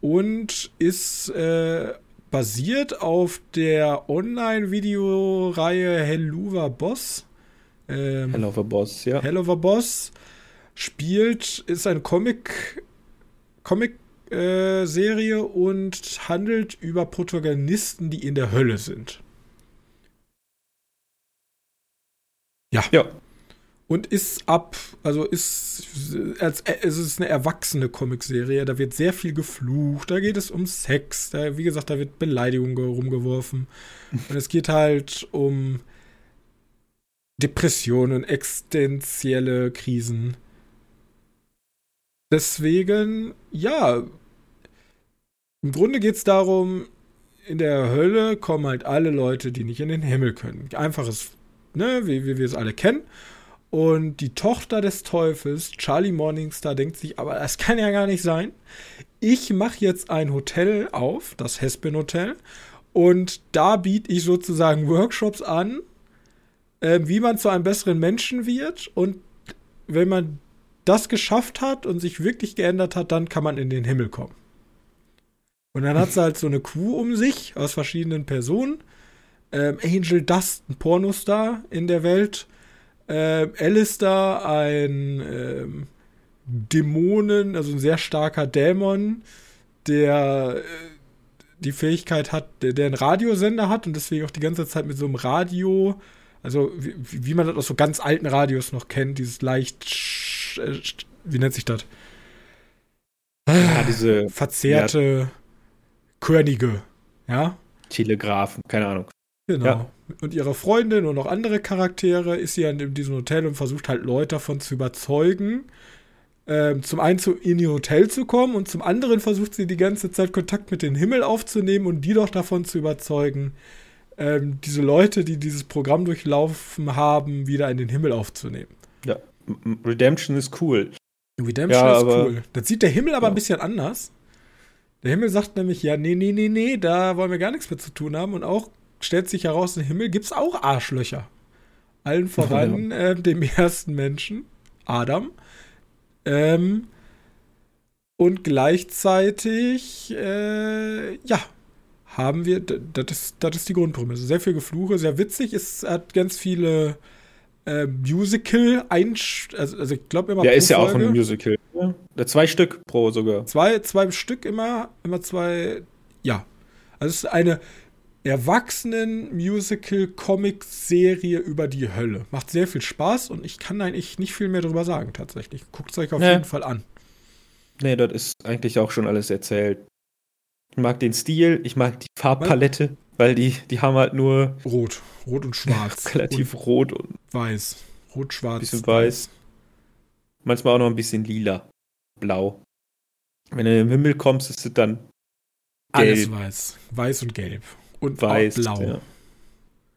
und ist äh, basiert auf der Online-Videoreihe Helluva Boss. Ähm, Helluva Boss, ja. Helluva Boss spielt, ist ein Comic, Comic äh, Serie und handelt über Protagonisten, die in der Hölle sind. Ja. Ja und ist ab, also ist, als, es ist eine erwachsene Comicserie, da wird sehr viel geflucht, da geht es um Sex, da, wie gesagt, da wird Beleidigung rumgeworfen. <laughs> Und es geht halt um Depressionen, existenzielle Krisen. Deswegen, ja, im Grunde geht es darum, in der Hölle kommen halt alle Leute, die nicht in den Himmel können. Einfaches, ne, wie, wie wir es alle kennen. Und die Tochter des Teufels, Charlie Morningstar, denkt sich, aber das kann ja gar nicht sein. Ich mache jetzt ein Hotel auf, das Hespin Hotel, und da biete ich sozusagen Workshops an, äh, wie man zu einem besseren Menschen wird. Und wenn man das geschafft hat und sich wirklich geändert hat, dann kann man in den Himmel kommen. Und dann hat sie halt so eine Crew um sich aus verschiedenen Personen. Ähm, Angel Dust, ein Pornostar in der Welt äh, Alistair, ein ähm, Dämonen, also ein sehr starker Dämon, der äh, die Fähigkeit hat, der, der einen Radiosender hat und deswegen auch die ganze Zeit mit so einem Radio, also wie, wie man das aus so ganz alten Radios noch kennt, dieses leicht, äh, wie nennt sich das? Ja, diese verzerrte ja. Könige, ja? Telegraphen, keine Ahnung. Genau. Ja. Und ihre Freundin und noch andere Charaktere ist sie in diesem Hotel und versucht halt Leute davon zu überzeugen, ähm, zum einen zu, in ihr Hotel zu kommen und zum anderen versucht sie die ganze Zeit Kontakt mit dem Himmel aufzunehmen und die doch davon zu überzeugen, ähm, diese Leute, die dieses Programm durchlaufen haben, wieder in den Himmel aufzunehmen. Ja, Redemption ist cool. Redemption ja, ist cool. Das sieht der Himmel aber ja. ein bisschen anders. Der Himmel sagt nämlich, ja, nee, nee, nee, nee, da wollen wir gar nichts mehr zu tun haben. Und auch stellt sich heraus, im Himmel gibt es auch Arschlöcher. Allen <laughs> voran ja. äh, dem ersten Menschen, Adam. Ähm, und gleichzeitig, äh, ja, haben wir, das ist, das ist die Grundprämisse. Sehr viel Gefluche, sehr witzig. Es hat ganz viele äh, Musical einst also, also ich glaube immer Ja, ist ja auch ein Musical. Ja. Zwei Stück pro sogar. Zwei, zwei Stück immer, immer zwei, ja. Also es ist eine Erwachsenen-Musical-Comic-Serie über die Hölle. Macht sehr viel Spaß und ich kann eigentlich nicht viel mehr darüber sagen, tatsächlich. Guckt es euch auf nee. jeden Fall an. Nee, das ist eigentlich auch schon alles erzählt. Ich mag den Stil, ich mag die Farbpalette, weil die, die haben halt nur. Rot. Rot und schwarz. <laughs> relativ und rot und. Weiß. Rot, schwarz. Bisschen weiß. Manchmal auch noch ein bisschen lila. Blau. Wenn du im Himmel kommst, ist es dann. Gelb. Alles weiß. Weiß und gelb. Und weiß, blau. Ja.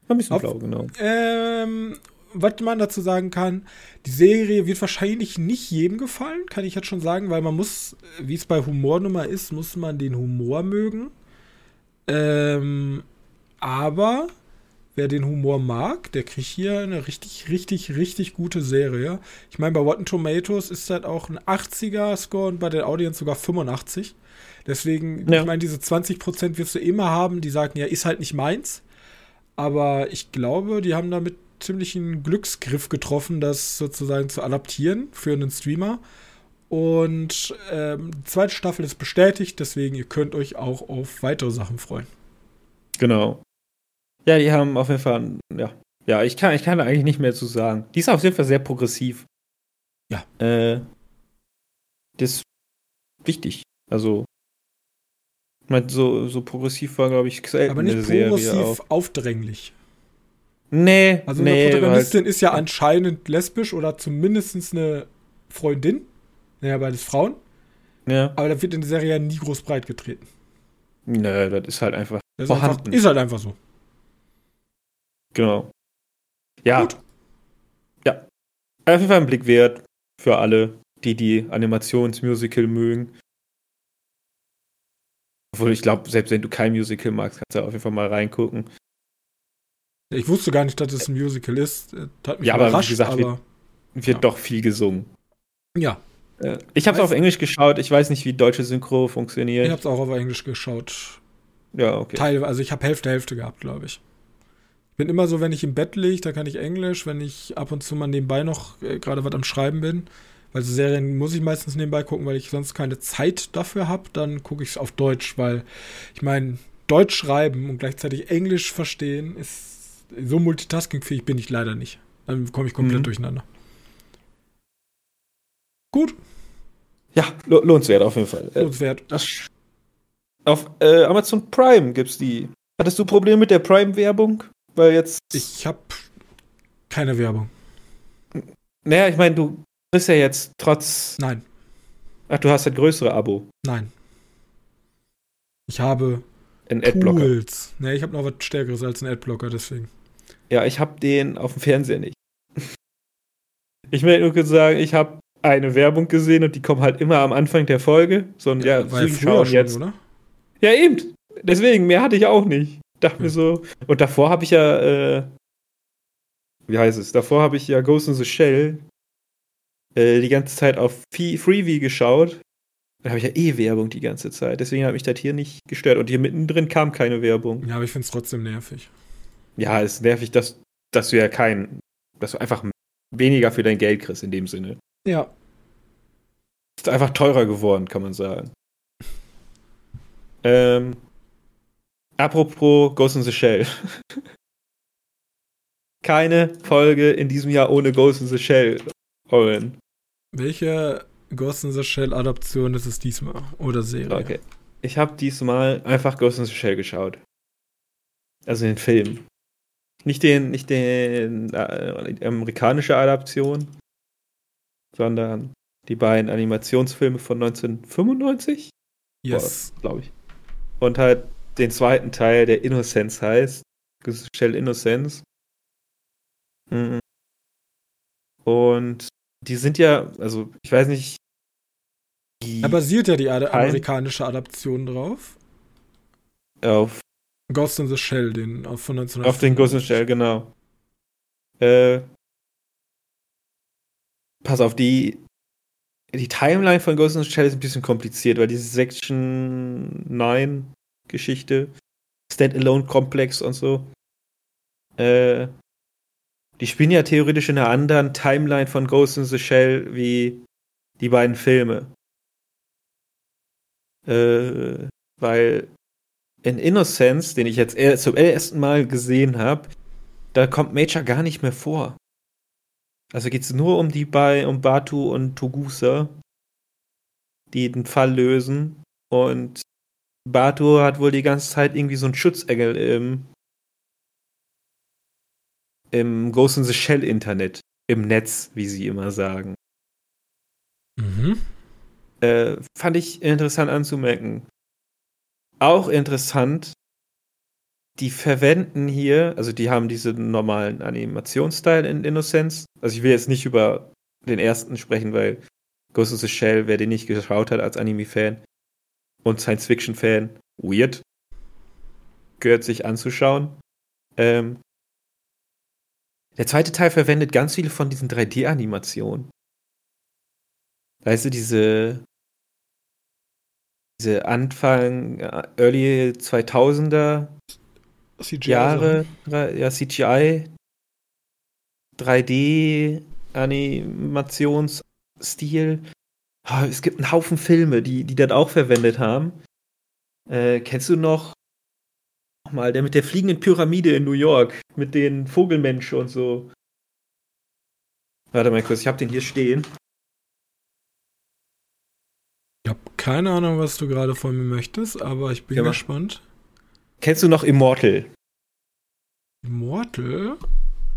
Ein bisschen Auf, blau, genau. Ähm, was man dazu sagen kann, die Serie wird wahrscheinlich nicht jedem gefallen, kann ich jetzt schon sagen, weil man muss, wie es bei Humornummer ist, muss man den Humor mögen. Ähm, aber wer den Humor mag, der kriegt hier eine richtig, richtig, richtig gute Serie. Ich meine, bei Rotten Tomatoes ist das auch ein 80er-Score und bei der Audience sogar 85. Deswegen, ja. ich meine, diese 20% wirst du immer haben, die sagen, ja, ist halt nicht meins. Aber ich glaube, die haben damit ziemlichen Glücksgriff getroffen, das sozusagen zu adaptieren für einen Streamer. Und ähm, die zweite Staffel ist bestätigt, deswegen ihr könnt euch auch auf weitere Sachen freuen. Genau. Ja, die haben auf jeden Fall, ja, ja, ich kann, ich kann da eigentlich nicht mehr zu sagen. Die ist auf jeden Fall sehr progressiv. Ja. Äh, das ist wichtig. Also, so, so progressiv war, glaube ich, selten Aber nicht progressiv aufdränglich. Nee, also nee, eine Protagonistin halt, ist ja anscheinend lesbisch oder zumindest eine Freundin. Naja, beides Frauen. Ja. Aber da wird in der Serie ja nie groß breit getreten. Nö, das ist halt einfach das ist vorhanden. Einfach, ist halt einfach so. Genau. Ja. Gut. Ja. Auf jeden Fall ein Blick wert für alle, die die Animationsmusical mögen. Obwohl ich glaube, selbst wenn du kein Musical magst, kannst du auf jeden Fall mal reingucken. Ich wusste gar nicht, dass es ein Musical ist. hat mich ja, aber wie gesagt, aber, wird, wird ja. doch viel gesungen. Ja. Äh, ich habe es auf Englisch geschaut. Ich weiß nicht, wie deutsche Synchro funktioniert. Ich habe es auch auf Englisch geschaut. Ja, okay. Teil, also ich habe Hälfte, Hälfte gehabt, glaube ich. Ich bin immer so, wenn ich im Bett liege, da kann ich Englisch. Wenn ich ab und zu mal nebenbei noch äh, gerade was am Schreiben bin, weil so Serien muss ich meistens nebenbei gucken, weil ich sonst keine Zeit dafür habe, dann gucke ich es auf Deutsch, weil ich meine, Deutsch schreiben und gleichzeitig Englisch verstehen ist so multitaskingfähig bin ich leider nicht. Dann komme ich komplett mhm. durcheinander. Gut. Ja, lohnenswert auf jeden Fall. Äh, lohnenswert. auf äh, Amazon Prime gibt's die. Hattest du Probleme mit der Prime-Werbung? Weil jetzt. Ich habe keine Werbung. Naja, ich meine, du bist ja jetzt trotz. Nein. Ach, du hast ein größere Abo. Nein. Ich habe ein Adblocker. Tools. Ne, ich habe noch was Stärkeres als ein Adblocker, deswegen. Ja, ich habe den auf dem Fernseher nicht. Ich will nur kurz sagen, ich habe eine Werbung gesehen und die kommen halt immer am Anfang der Folge. So ein, ja, ja war früher schon, jetzt. oder? Ja, eben. Deswegen, mehr hatte ich auch nicht. Dachte ja. mir so. Und davor habe ich ja, äh, wie heißt es? Davor habe ich ja Ghost in the Shell äh, die ganze Zeit auf Freebie geschaut. Da habe ich ja eh Werbung die ganze Zeit. Deswegen hat mich das hier nicht gestört. Und hier mittendrin kam keine Werbung. Ja, aber ich finde es trotzdem nervig. Ja, es ist nervig, dass, dass du ja kein, dass du einfach weniger für dein Geld kriegst in dem Sinne. Ja. Ist einfach teurer geworden, kann man sagen. Ähm, apropos Ghost in the Shell. <laughs> Keine Folge in diesem Jahr ohne Ghost in the Shell, Owen. Welche Ghost in the Shell Adaption ist es diesmal oder Serie? Okay. Ich habe diesmal einfach Ghost in the Shell geschaut. Also den Film. Nicht den, nicht den äh, amerikanische Adaption, sondern die beiden Animationsfilme von 1995. Yes. Glaube ich. Und halt den zweiten Teil, der Innocence heißt. Shell Innocence. Mhm. Und die sind ja, also ich weiß nicht. Da basiert ja die Ad amerikanische Adaption drauf. Auf Ghost in the Shell, den auf von 1900. Auf den Ghost in the Shell, genau. Äh, pass auf, die, die Timeline von Ghost in the Shell ist ein bisschen kompliziert, weil diese Section 9 Geschichte, Standalone-Komplex und so, äh, die spielen ja theoretisch in einer anderen Timeline von Ghost in the Shell wie die beiden Filme. Äh, weil in Innocence, den ich jetzt zum ersten Mal gesehen habe, da kommt Major gar nicht mehr vor. Also geht es nur um die bei um Batu und Togusa, die den Fall lösen. Und Batu hat wohl die ganze Zeit irgendwie so einen Schutzengel im, im Ghost in the Shell Internet. Im Netz, wie sie immer sagen. Mhm. Äh, fand ich interessant anzumerken. Auch interessant, die verwenden hier, also die haben diesen normalen Animationsstyle in Innocence. Also ich will jetzt nicht über den ersten sprechen, weil Ghost of the Shell, wer den nicht geschaut hat als Anime-Fan und Science-Fiction-Fan, weird. Gehört sich anzuschauen. Ähm, der zweite Teil verwendet ganz viele von diesen 3D-Animationen. Weißt du, diese, diese Anfang, äh, Early 2000er CGI Jahre, ja, CGI, 3D-Animationsstil. Oh, es gibt einen Haufen Filme, die, die das auch verwendet haben. Äh, kennst du noch mal der mit der fliegenden Pyramide in New York, mit den Vogelmenschen und so? Warte mal kurz, ich hab den hier stehen. Ich habe keine Ahnung, was du gerade von mir möchtest, aber ich bin ja, gespannt. Kennst du noch Immortal? Immortal?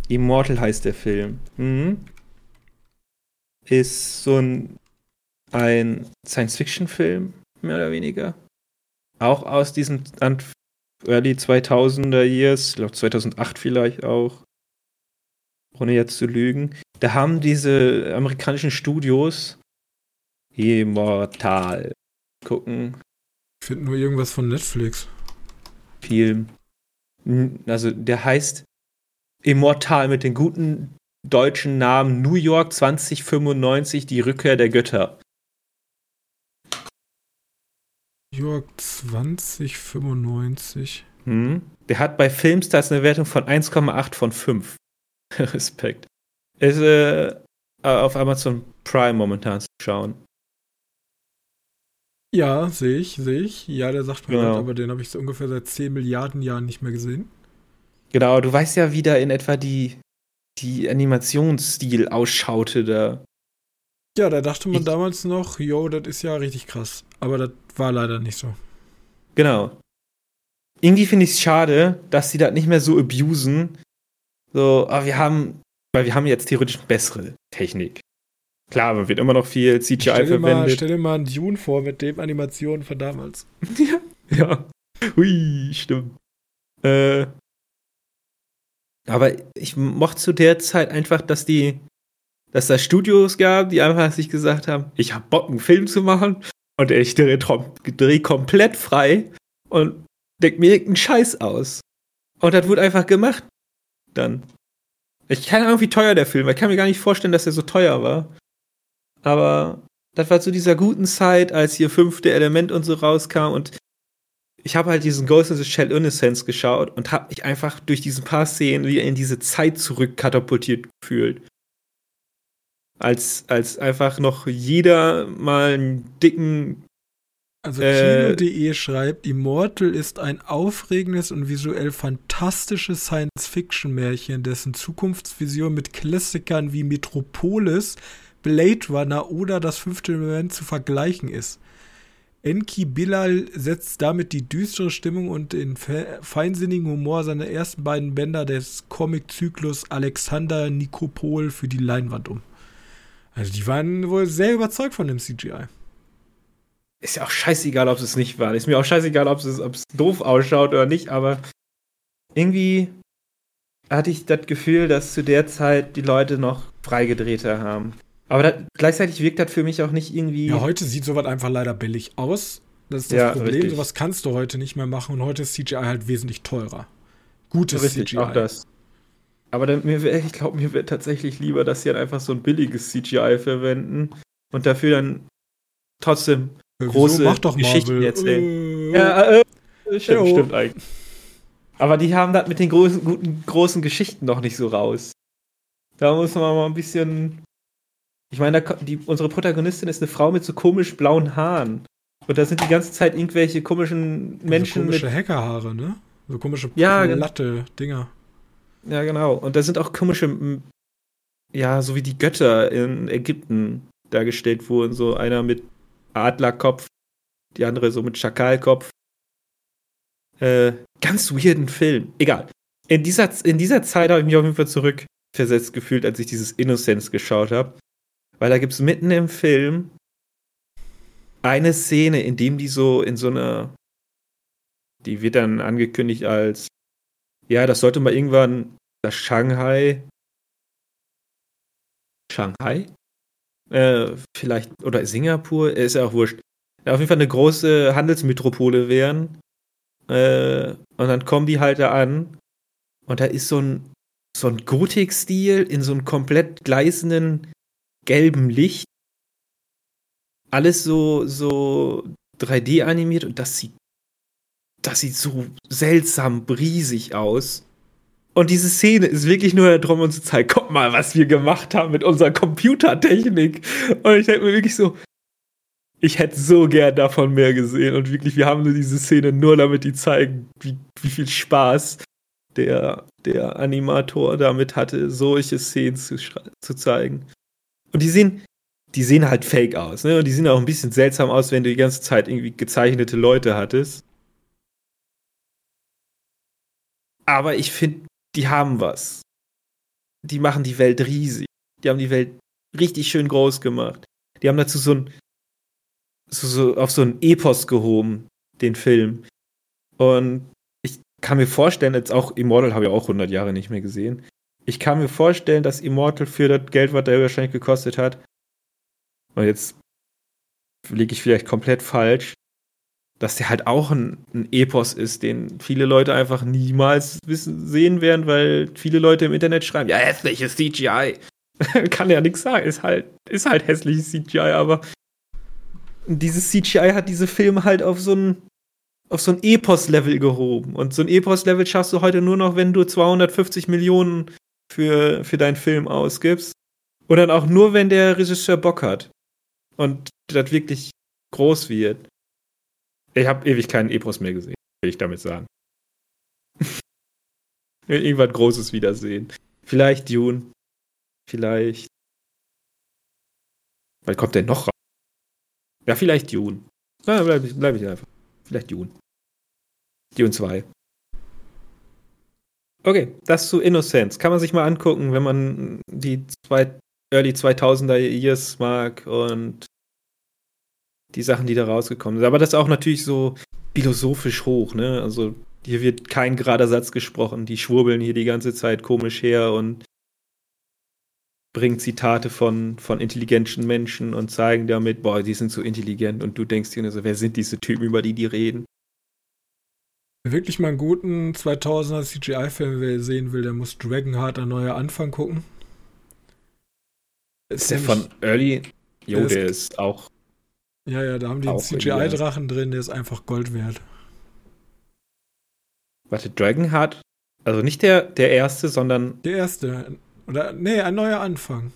Immortal heißt der Film. Mhm. Ist so ein, ein Science-Fiction-Film, mehr oder weniger. Auch aus diesen Early 2000er Years, ich glaube 2008 vielleicht auch. Ohne jetzt zu lügen. Da haben diese amerikanischen Studios Immortal gucken. Ich finde nur irgendwas von Netflix. Film. Also der heißt Immortal mit den guten deutschen Namen New York 2095, die Rückkehr der Götter. New York 2095. Hm. Der hat bei Filmstars eine Wertung von 1,8 von 5. <laughs> Respekt. Ist äh, auf Amazon Prime momentan zu schauen. Ja, sehe ich, sehe ich. Ja, der sagt mir genau. Aber den habe ich so ungefähr seit 10 Milliarden Jahren nicht mehr gesehen. Genau, du weißt ja, wie da in etwa die, die Animationsstil ausschaute da. Ja, da dachte man ich, damals noch, yo, das ist ja richtig krass. Aber das war leider nicht so. Genau. Irgendwie finde ich es schade, dass sie das nicht mehr so abusen. So, aber wir haben, weil wir haben jetzt theoretisch bessere Technik. Klar, man wird immer noch viel CGI stell verwendet. Mal, stell dir mal einen Dune vor mit dem Animationen von damals. <laughs> ja. Ja. Hui, stimmt. Äh, aber ich mochte zu der Zeit einfach, dass die, dass da Studios gab, die einfach sich gesagt haben, ich hab Bock, einen Film zu machen und ich drehe dreh komplett frei und deck mir irgendeinen Scheiß aus. Und das wurde einfach gemacht. Dann. Ich keine Ahnung, wie teuer der Film war. Ich kann mir gar nicht vorstellen, dass er so teuer war. Aber das war zu dieser guten Zeit, als hier fünfte Element und so rauskam und ich habe halt diesen Ghost in the Shell Innocence geschaut und habe mich einfach durch diesen paar Szenen wieder in diese Zeit zurückkatapultiert gefühlt. Als, als einfach noch jeder mal einen dicken. Also äh, Kino.de schreibt, Immortal ist ein aufregendes und visuell fantastisches Science-Fiction-Märchen, dessen Zukunftsvision mit Klassikern wie Metropolis Blade Runner oder das fünfte Element zu vergleichen ist. Enki Bilal setzt damit die düstere Stimmung und den feinsinnigen Humor seiner ersten beiden Bänder des Comic-Zyklus Alexander Nikopol für die Leinwand um. Also die waren wohl sehr überzeugt von dem CGI. Ist ja auch scheißegal, ob es nicht war. Ist mir auch scheißegal, ob es, ob es doof ausschaut oder nicht, aber irgendwie hatte ich das Gefühl, dass zu der Zeit die Leute noch freigedrehter haben. Aber das, gleichzeitig wirkt das für mich auch nicht irgendwie. Ja, heute sieht sowas einfach leider billig aus. Das ist das ja, Problem. Richtig. Sowas kannst du heute nicht mehr machen und heute ist CGI halt wesentlich teurer. Gutes richtig, CGI. Auch das. Aber dann, mir, ich glaube, mir wird tatsächlich lieber, dass sie dann einfach so ein billiges CGI verwenden und dafür dann trotzdem ja, große Geschichten erzählen. Äh, ja, äh, stimmt, stimmt eigentlich. Aber die haben das mit den großen, guten, großen Geschichten noch nicht so raus. Da muss man mal ein bisschen. Ich meine, die, unsere Protagonistin ist eine Frau mit so komisch blauen Haaren. Und da sind die ganze Zeit irgendwelche komischen Menschen. So komische mit Hackerhaare, ne? So komische ja, glatte Dinger. Ja, genau. Und da sind auch komische, ja, so wie die Götter in Ägypten dargestellt wurden. So einer mit Adlerkopf, die andere so mit Schakalkopf. Äh, ganz weirden Film. Egal. In dieser, in dieser Zeit habe ich mich auf jeden Fall zurückversetzt gefühlt, als ich dieses Innocence geschaut habe. Weil da gibt es mitten im Film eine Szene, in dem die so in so einer. Die wird dann angekündigt als. Ja, das sollte mal irgendwann das Shanghai. Shanghai? Äh, vielleicht. Oder Singapur? Ist ja auch wurscht. Ja, auf jeden Fall eine große Handelsmetropole wären. Äh, und dann kommen die halt da an. Und da ist so ein, so ein Gotik-Stil in so einem komplett gleißenden gelben Licht. Alles so, so 3D animiert und das sieht, das sieht so seltsam riesig aus. Und diese Szene ist wirklich nur darum, uns zu zeigen, guck mal, was wir gemacht haben mit unserer Computertechnik. Und ich denke mir wirklich so, ich hätte so gern davon mehr gesehen. Und wirklich, wir haben nur diese Szene nur damit die zeigen, wie, wie viel Spaß der, der Animator damit hatte, solche Szenen zu, zu zeigen. Und die sehen, die sehen halt fake aus, ne? Und die sehen auch ein bisschen seltsam aus, wenn du die ganze Zeit irgendwie gezeichnete Leute hattest. Aber ich finde, die haben was. Die machen die Welt riesig. Die haben die Welt richtig schön groß gemacht. Die haben dazu so ein so, so auf so ein Epos gehoben, den Film. Und ich kann mir vorstellen, jetzt auch Immortal habe ich auch 100 Jahre nicht mehr gesehen. Ich kann mir vorstellen, dass Immortal für das Geld, was der wahrscheinlich gekostet hat, und jetzt liege ich vielleicht komplett falsch, dass der halt auch ein, ein, Epos ist, den viele Leute einfach niemals wissen, sehen werden, weil viele Leute im Internet schreiben, ja, hässliches CGI. <laughs> Kann ja nichts sagen, ist halt, ist halt hässliches CGI, aber dieses CGI hat diese Filme halt auf so ein auf so ein Epos-Level gehoben. Und so ein Epos-Level schaffst du heute nur noch, wenn du 250 Millionen für, für deinen Film ausgibst. Und dann auch nur, wenn der Regisseur Bock hat. Und das wirklich groß wird. Ich habe ewig keinen Epos mehr gesehen, will ich damit sagen. <laughs> Irgendwas Großes wiedersehen. Vielleicht Dune. Vielleicht. Was kommt denn noch raus? Ja, vielleicht Dune. Na, bleib ich, bleib ich einfach. Vielleicht Dune. Dune 2. Okay, das zu Innocence. Kann man sich mal angucken, wenn man die zwei, Early 2000er Years mag und die Sachen, die da rausgekommen sind. Aber das ist auch natürlich so philosophisch hoch, ne? Also hier wird kein gerader Satz gesprochen. Die schwurbeln hier die ganze Zeit komisch her und bringen Zitate von, von intelligenten Menschen und zeigen damit, boah, die sind so intelligent und du denkst dir nur so, wer sind diese Typen, über die die reden? Wer wirklich mal einen guten 2000er CGI-Film sehen will, der muss Dragonheart ein neuer Anfang gucken. Ist, ist der von Early? Jo, der, der ist, ist auch ja, ja, da haben die einen CGI-Drachen drin, der ist einfach Gold wert. Warte, Dragonheart? Also nicht der, der erste, sondern. Der erste. Oder, nee, ein neuer Anfang.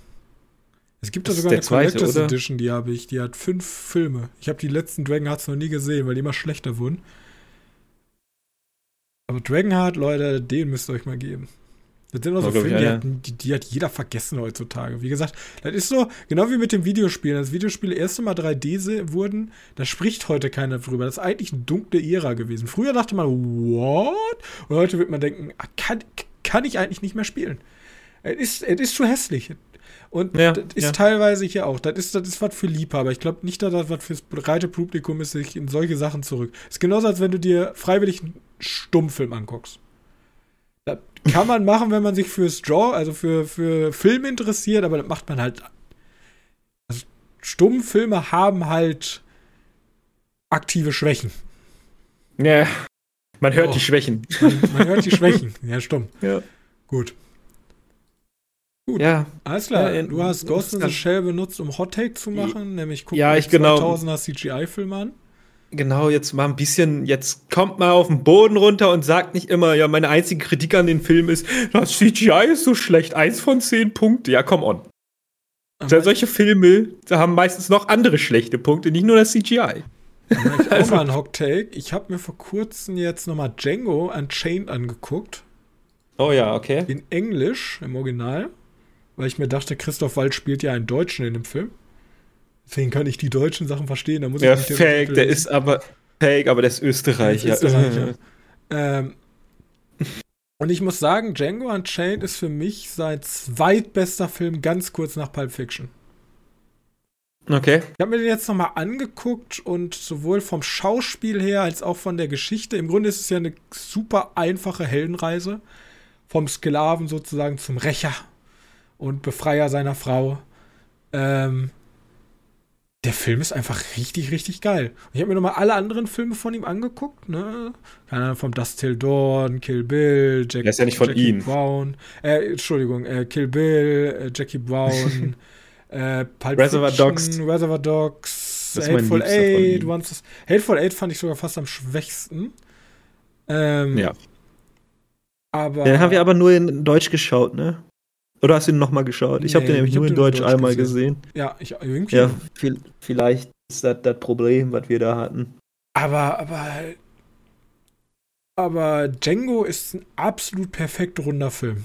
Es gibt da sogar eine Collectors Edition, die habe ich. Die hat fünf Filme. Ich habe die letzten Dragonhearts noch nie gesehen, weil die immer schlechter wurden. Aber Dragonheart, Leute, den müsst ihr euch mal geben. Das sind immer so Filme, die hat, die, die, hat jeder vergessen heutzutage. Wie gesagt, das ist so, genau wie mit dem Videospielen. Als Videospiele erste Mal 3D wurden, da spricht heute keiner drüber. Das ist eigentlich eine dunkle Ära gewesen. Früher dachte man, what? Und heute wird man denken, ah, kann, kann ich eigentlich nicht mehr spielen. Es ist, es ist zu hässlich. Und ja, das ist ja. teilweise hier auch. Das ist, das ist was für Liebhaber. Ich glaube nicht, dass das was fürs breite Publikum ist, sich in solche Sachen zurück. Das ist genauso, als wenn du dir freiwillig einen Stummfilm anguckst. Das kann man machen, wenn man sich fürs Genre, also für, für Film interessiert, aber das macht man halt. Also Stummfilme haben halt aktive Schwächen. Ja. Man hört oh. die Schwächen. Man, man, hört die Schwächen. <laughs> Ja, stumm. Ja. Gut. Gut. Ja. Alles klar. Ja, du hast Ghost in the Shell benutzt, um Hot Take zu machen, nämlich guck ja, ich genau. 2000er CGI-Film an. Genau, jetzt mal ein bisschen, jetzt kommt mal auf den Boden runter und sagt nicht immer, ja, meine einzige Kritik an den Film ist, das CGI ist so schlecht, eins von zehn Punkte, ja, come on. Aber solche Filme da haben meistens noch andere schlechte Punkte, nicht nur das CGI. Ich also, mal ein Hot Take. Ich habe mir vor kurzem jetzt nochmal Django Unchained angeguckt. Oh ja, okay. In Englisch, im Original. Weil ich mir dachte, Christoph Wald spielt ja einen Deutschen in dem Film. Deswegen kann ich die deutschen Sachen verstehen. Da muss ja, ich nicht fake, der ist aber fake, aber der ist Österreicher. Der ist Österreicher. <laughs> ähm, und ich muss sagen, Django Unchained ist für mich sein zweitbester Film ganz kurz nach Pulp Fiction. Okay. Ich habe mir den jetzt nochmal angeguckt und sowohl vom Schauspiel her als auch von der Geschichte, im Grunde ist es ja eine super einfache Heldenreise. Vom Sklaven sozusagen zum Rächer und Befreier seiner Frau. Ähm, der Film ist einfach richtig, richtig geil. Ich habe mir nochmal alle anderen Filme von ihm angeguckt, ne? Keine Ahnung, vom Dust Till Dawn, Kill Bill, Jack, ist ja nicht von Jackie ihm. Brown, äh, Entschuldigung, äh, Kill Bill, äh, Jackie Brown, <laughs> äh, Pulp Reservoir Dogs. Reservoir Dogs, Hateful Eight, Once, Hateful Eight fand ich sogar fast am schwächsten. Ähm, ja. Aber. Den haben wir aber nur in Deutsch geschaut, ne? Oder hast du ihn nochmal geschaut? Ich nee, habe den nämlich nur in Deutsch, Deutsch einmal gesehen. gesehen. Ja, ich irgendwie. Ja, viel, vielleicht ist das das Problem, was wir da hatten. Aber, aber. Aber Django ist ein absolut perfekt runder Film.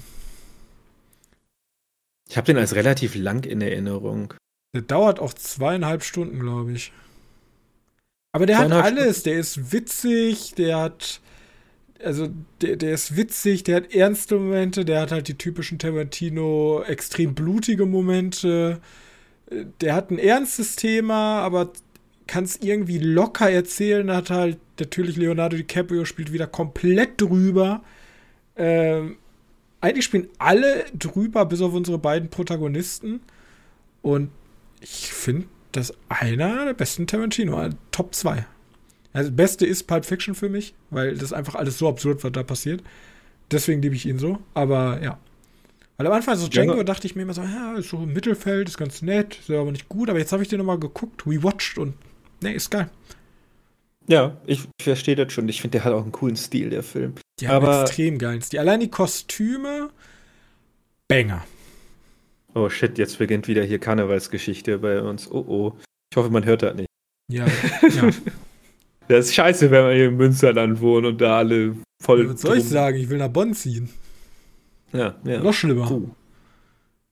Ich habe den als relativ lang in Erinnerung. Der dauert auch zweieinhalb Stunden, glaube ich. Aber der hat alles. Der ist witzig, der hat also der, der ist witzig, der hat ernste Momente, der hat halt die typischen Tarantino extrem blutige Momente. Der hat ein ernstes Thema, aber kann es irgendwie locker erzählen. Hat halt natürlich Leonardo DiCaprio spielt wieder komplett drüber. Ähm, eigentlich spielen alle drüber, bis auf unsere beiden Protagonisten. Und ich finde, das einer der besten Tarantino, Top 2. Also, das Beste ist Pulp Fiction für mich, weil das einfach alles so absurd, was da passiert. Deswegen liebe ich ihn so. Aber ja. Weil am Anfang so Django ja. dachte ich mir immer so, ja, ist so im Mittelfeld, ist ganz nett, ist aber nicht gut. Aber jetzt habe ich den nochmal geguckt, rewatcht und ne, ist geil. Ja, ich verstehe das schon. Ich finde, der hat auch einen coolen Stil, der Film. Die haben aber extrem geilen Stil. Allein die Kostüme, Banger. Oh shit, jetzt beginnt wieder hier Karnevalsgeschichte bei uns. Oh oh. Ich hoffe, man hört das nicht. Ja, ja. <laughs> Das ist scheiße, wenn wir hier im Münsterland wohnen und da alle voll. Was soll ich sagen? Ich will nach Bonn ziehen. Ja, ja. Noch schlimmer. Puh.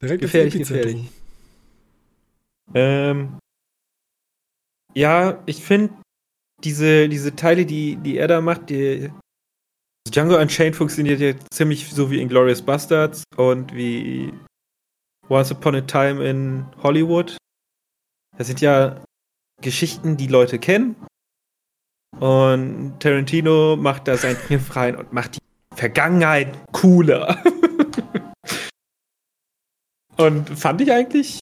Direkt gefährlich, gefährlich. Ähm, ja, ich finde diese, diese Teile, die, die er da macht, die Django Unchained funktioniert ja ziemlich so wie Inglourious Bastards und wie Once Upon a Time in Hollywood. Das sind ja Geschichten, die Leute kennen und Tarantino macht da sein Kniff <laughs> rein und macht die Vergangenheit cooler. <laughs> und fand ich eigentlich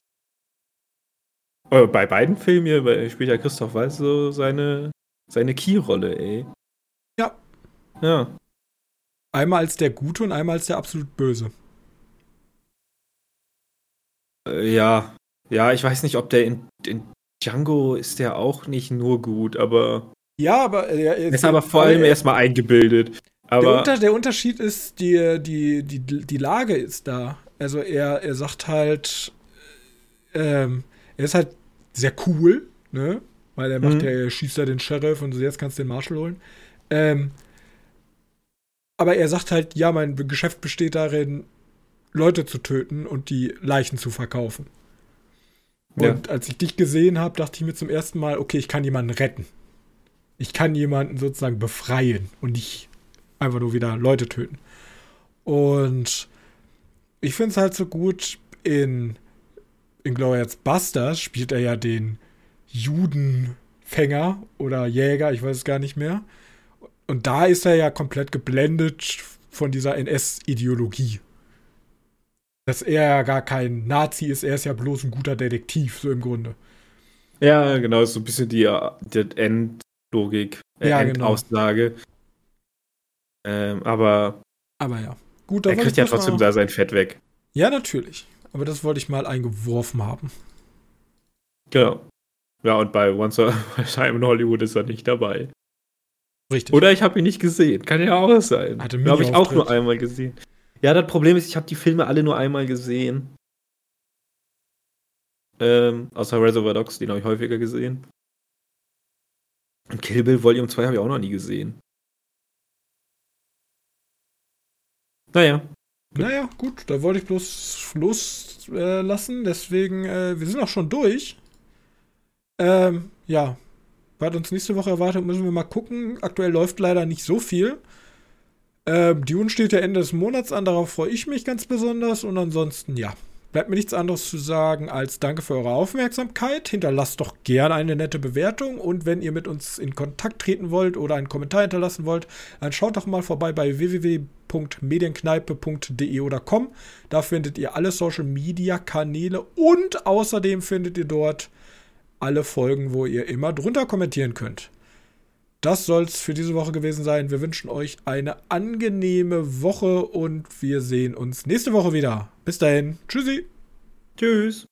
äh, bei beiden Filmen hier spielt ja Christoph Waltz so seine, seine Key-Rolle, ey. Ja. Ja. Einmal als der Gute und einmal als der absolut Böse. Äh, ja. Ja, ich weiß nicht, ob der in, in Django ist der auch nicht nur gut, aber ja, aber er ist aber vor allem erstmal eingebildet. Aber der, Unter der, Unterschied ist, die, die, die, die Lage ist da. Also er, er sagt halt, ähm, er ist halt sehr cool, ne? Weil er macht mhm. ja, er schießt da den Sheriff und so, jetzt kannst du den Marshall holen. Ähm, aber er sagt halt, ja, mein Geschäft besteht darin, Leute zu töten und die Leichen zu verkaufen. Und ja. als ich dich gesehen habe, dachte ich mir zum ersten Mal, okay, ich kann jemanden retten ich kann jemanden sozusagen befreien und nicht einfach nur wieder Leute töten. Und ich finde es halt so gut, in, in Glorious Busters spielt er ja den Judenfänger oder Jäger, ich weiß es gar nicht mehr. Und da ist er ja komplett geblendet von dieser NS-Ideologie. Dass er ja gar kein Nazi ist, er ist ja bloß ein guter Detektiv, so im Grunde. Ja, genau, so ein bisschen die, die Endlogik, äh, ja, genau. Endaussage. Ähm, aber. Aber ja. Gut, er kriegt ja trotzdem da sein Fett weg. Ja, natürlich. Aber das wollte ich mal eingeworfen haben. Genau. Ja, und bei Once Upon a Time in Hollywood ist er nicht dabei. Richtig. Oder ich habe ihn nicht gesehen. Kann ja auch sein. Habe ich auch nur einmal gesehen. Ja, das Problem ist, ich habe die Filme alle nur einmal gesehen. Ähm, außer Reservoir Dogs, den habe ich häufiger gesehen. Und Kill Bill Volume 2 habe ich auch noch nie gesehen. Naja. Naja, gut, da wollte ich bloß loslassen. Äh, Deswegen, äh, wir sind auch schon durch. Ähm, ja. Was uns nächste Woche erwartet, müssen wir mal gucken. Aktuell läuft leider nicht so viel. Ähm, Dune steht ja Ende des Monats an, darauf freue ich mich ganz besonders. Und ansonsten, ja, bleibt mir nichts anderes zu sagen als Danke für eure Aufmerksamkeit. Hinterlasst doch gerne eine nette Bewertung. Und wenn ihr mit uns in Kontakt treten wollt oder einen Kommentar hinterlassen wollt, dann schaut doch mal vorbei bei www.medienkneipe.de oder com. Da findet ihr alle Social Media Kanäle und außerdem findet ihr dort alle Folgen, wo ihr immer drunter kommentieren könnt. Das soll es für diese Woche gewesen sein. Wir wünschen euch eine angenehme Woche und wir sehen uns nächste Woche wieder. Bis dahin. Tschüssi. Tschüss.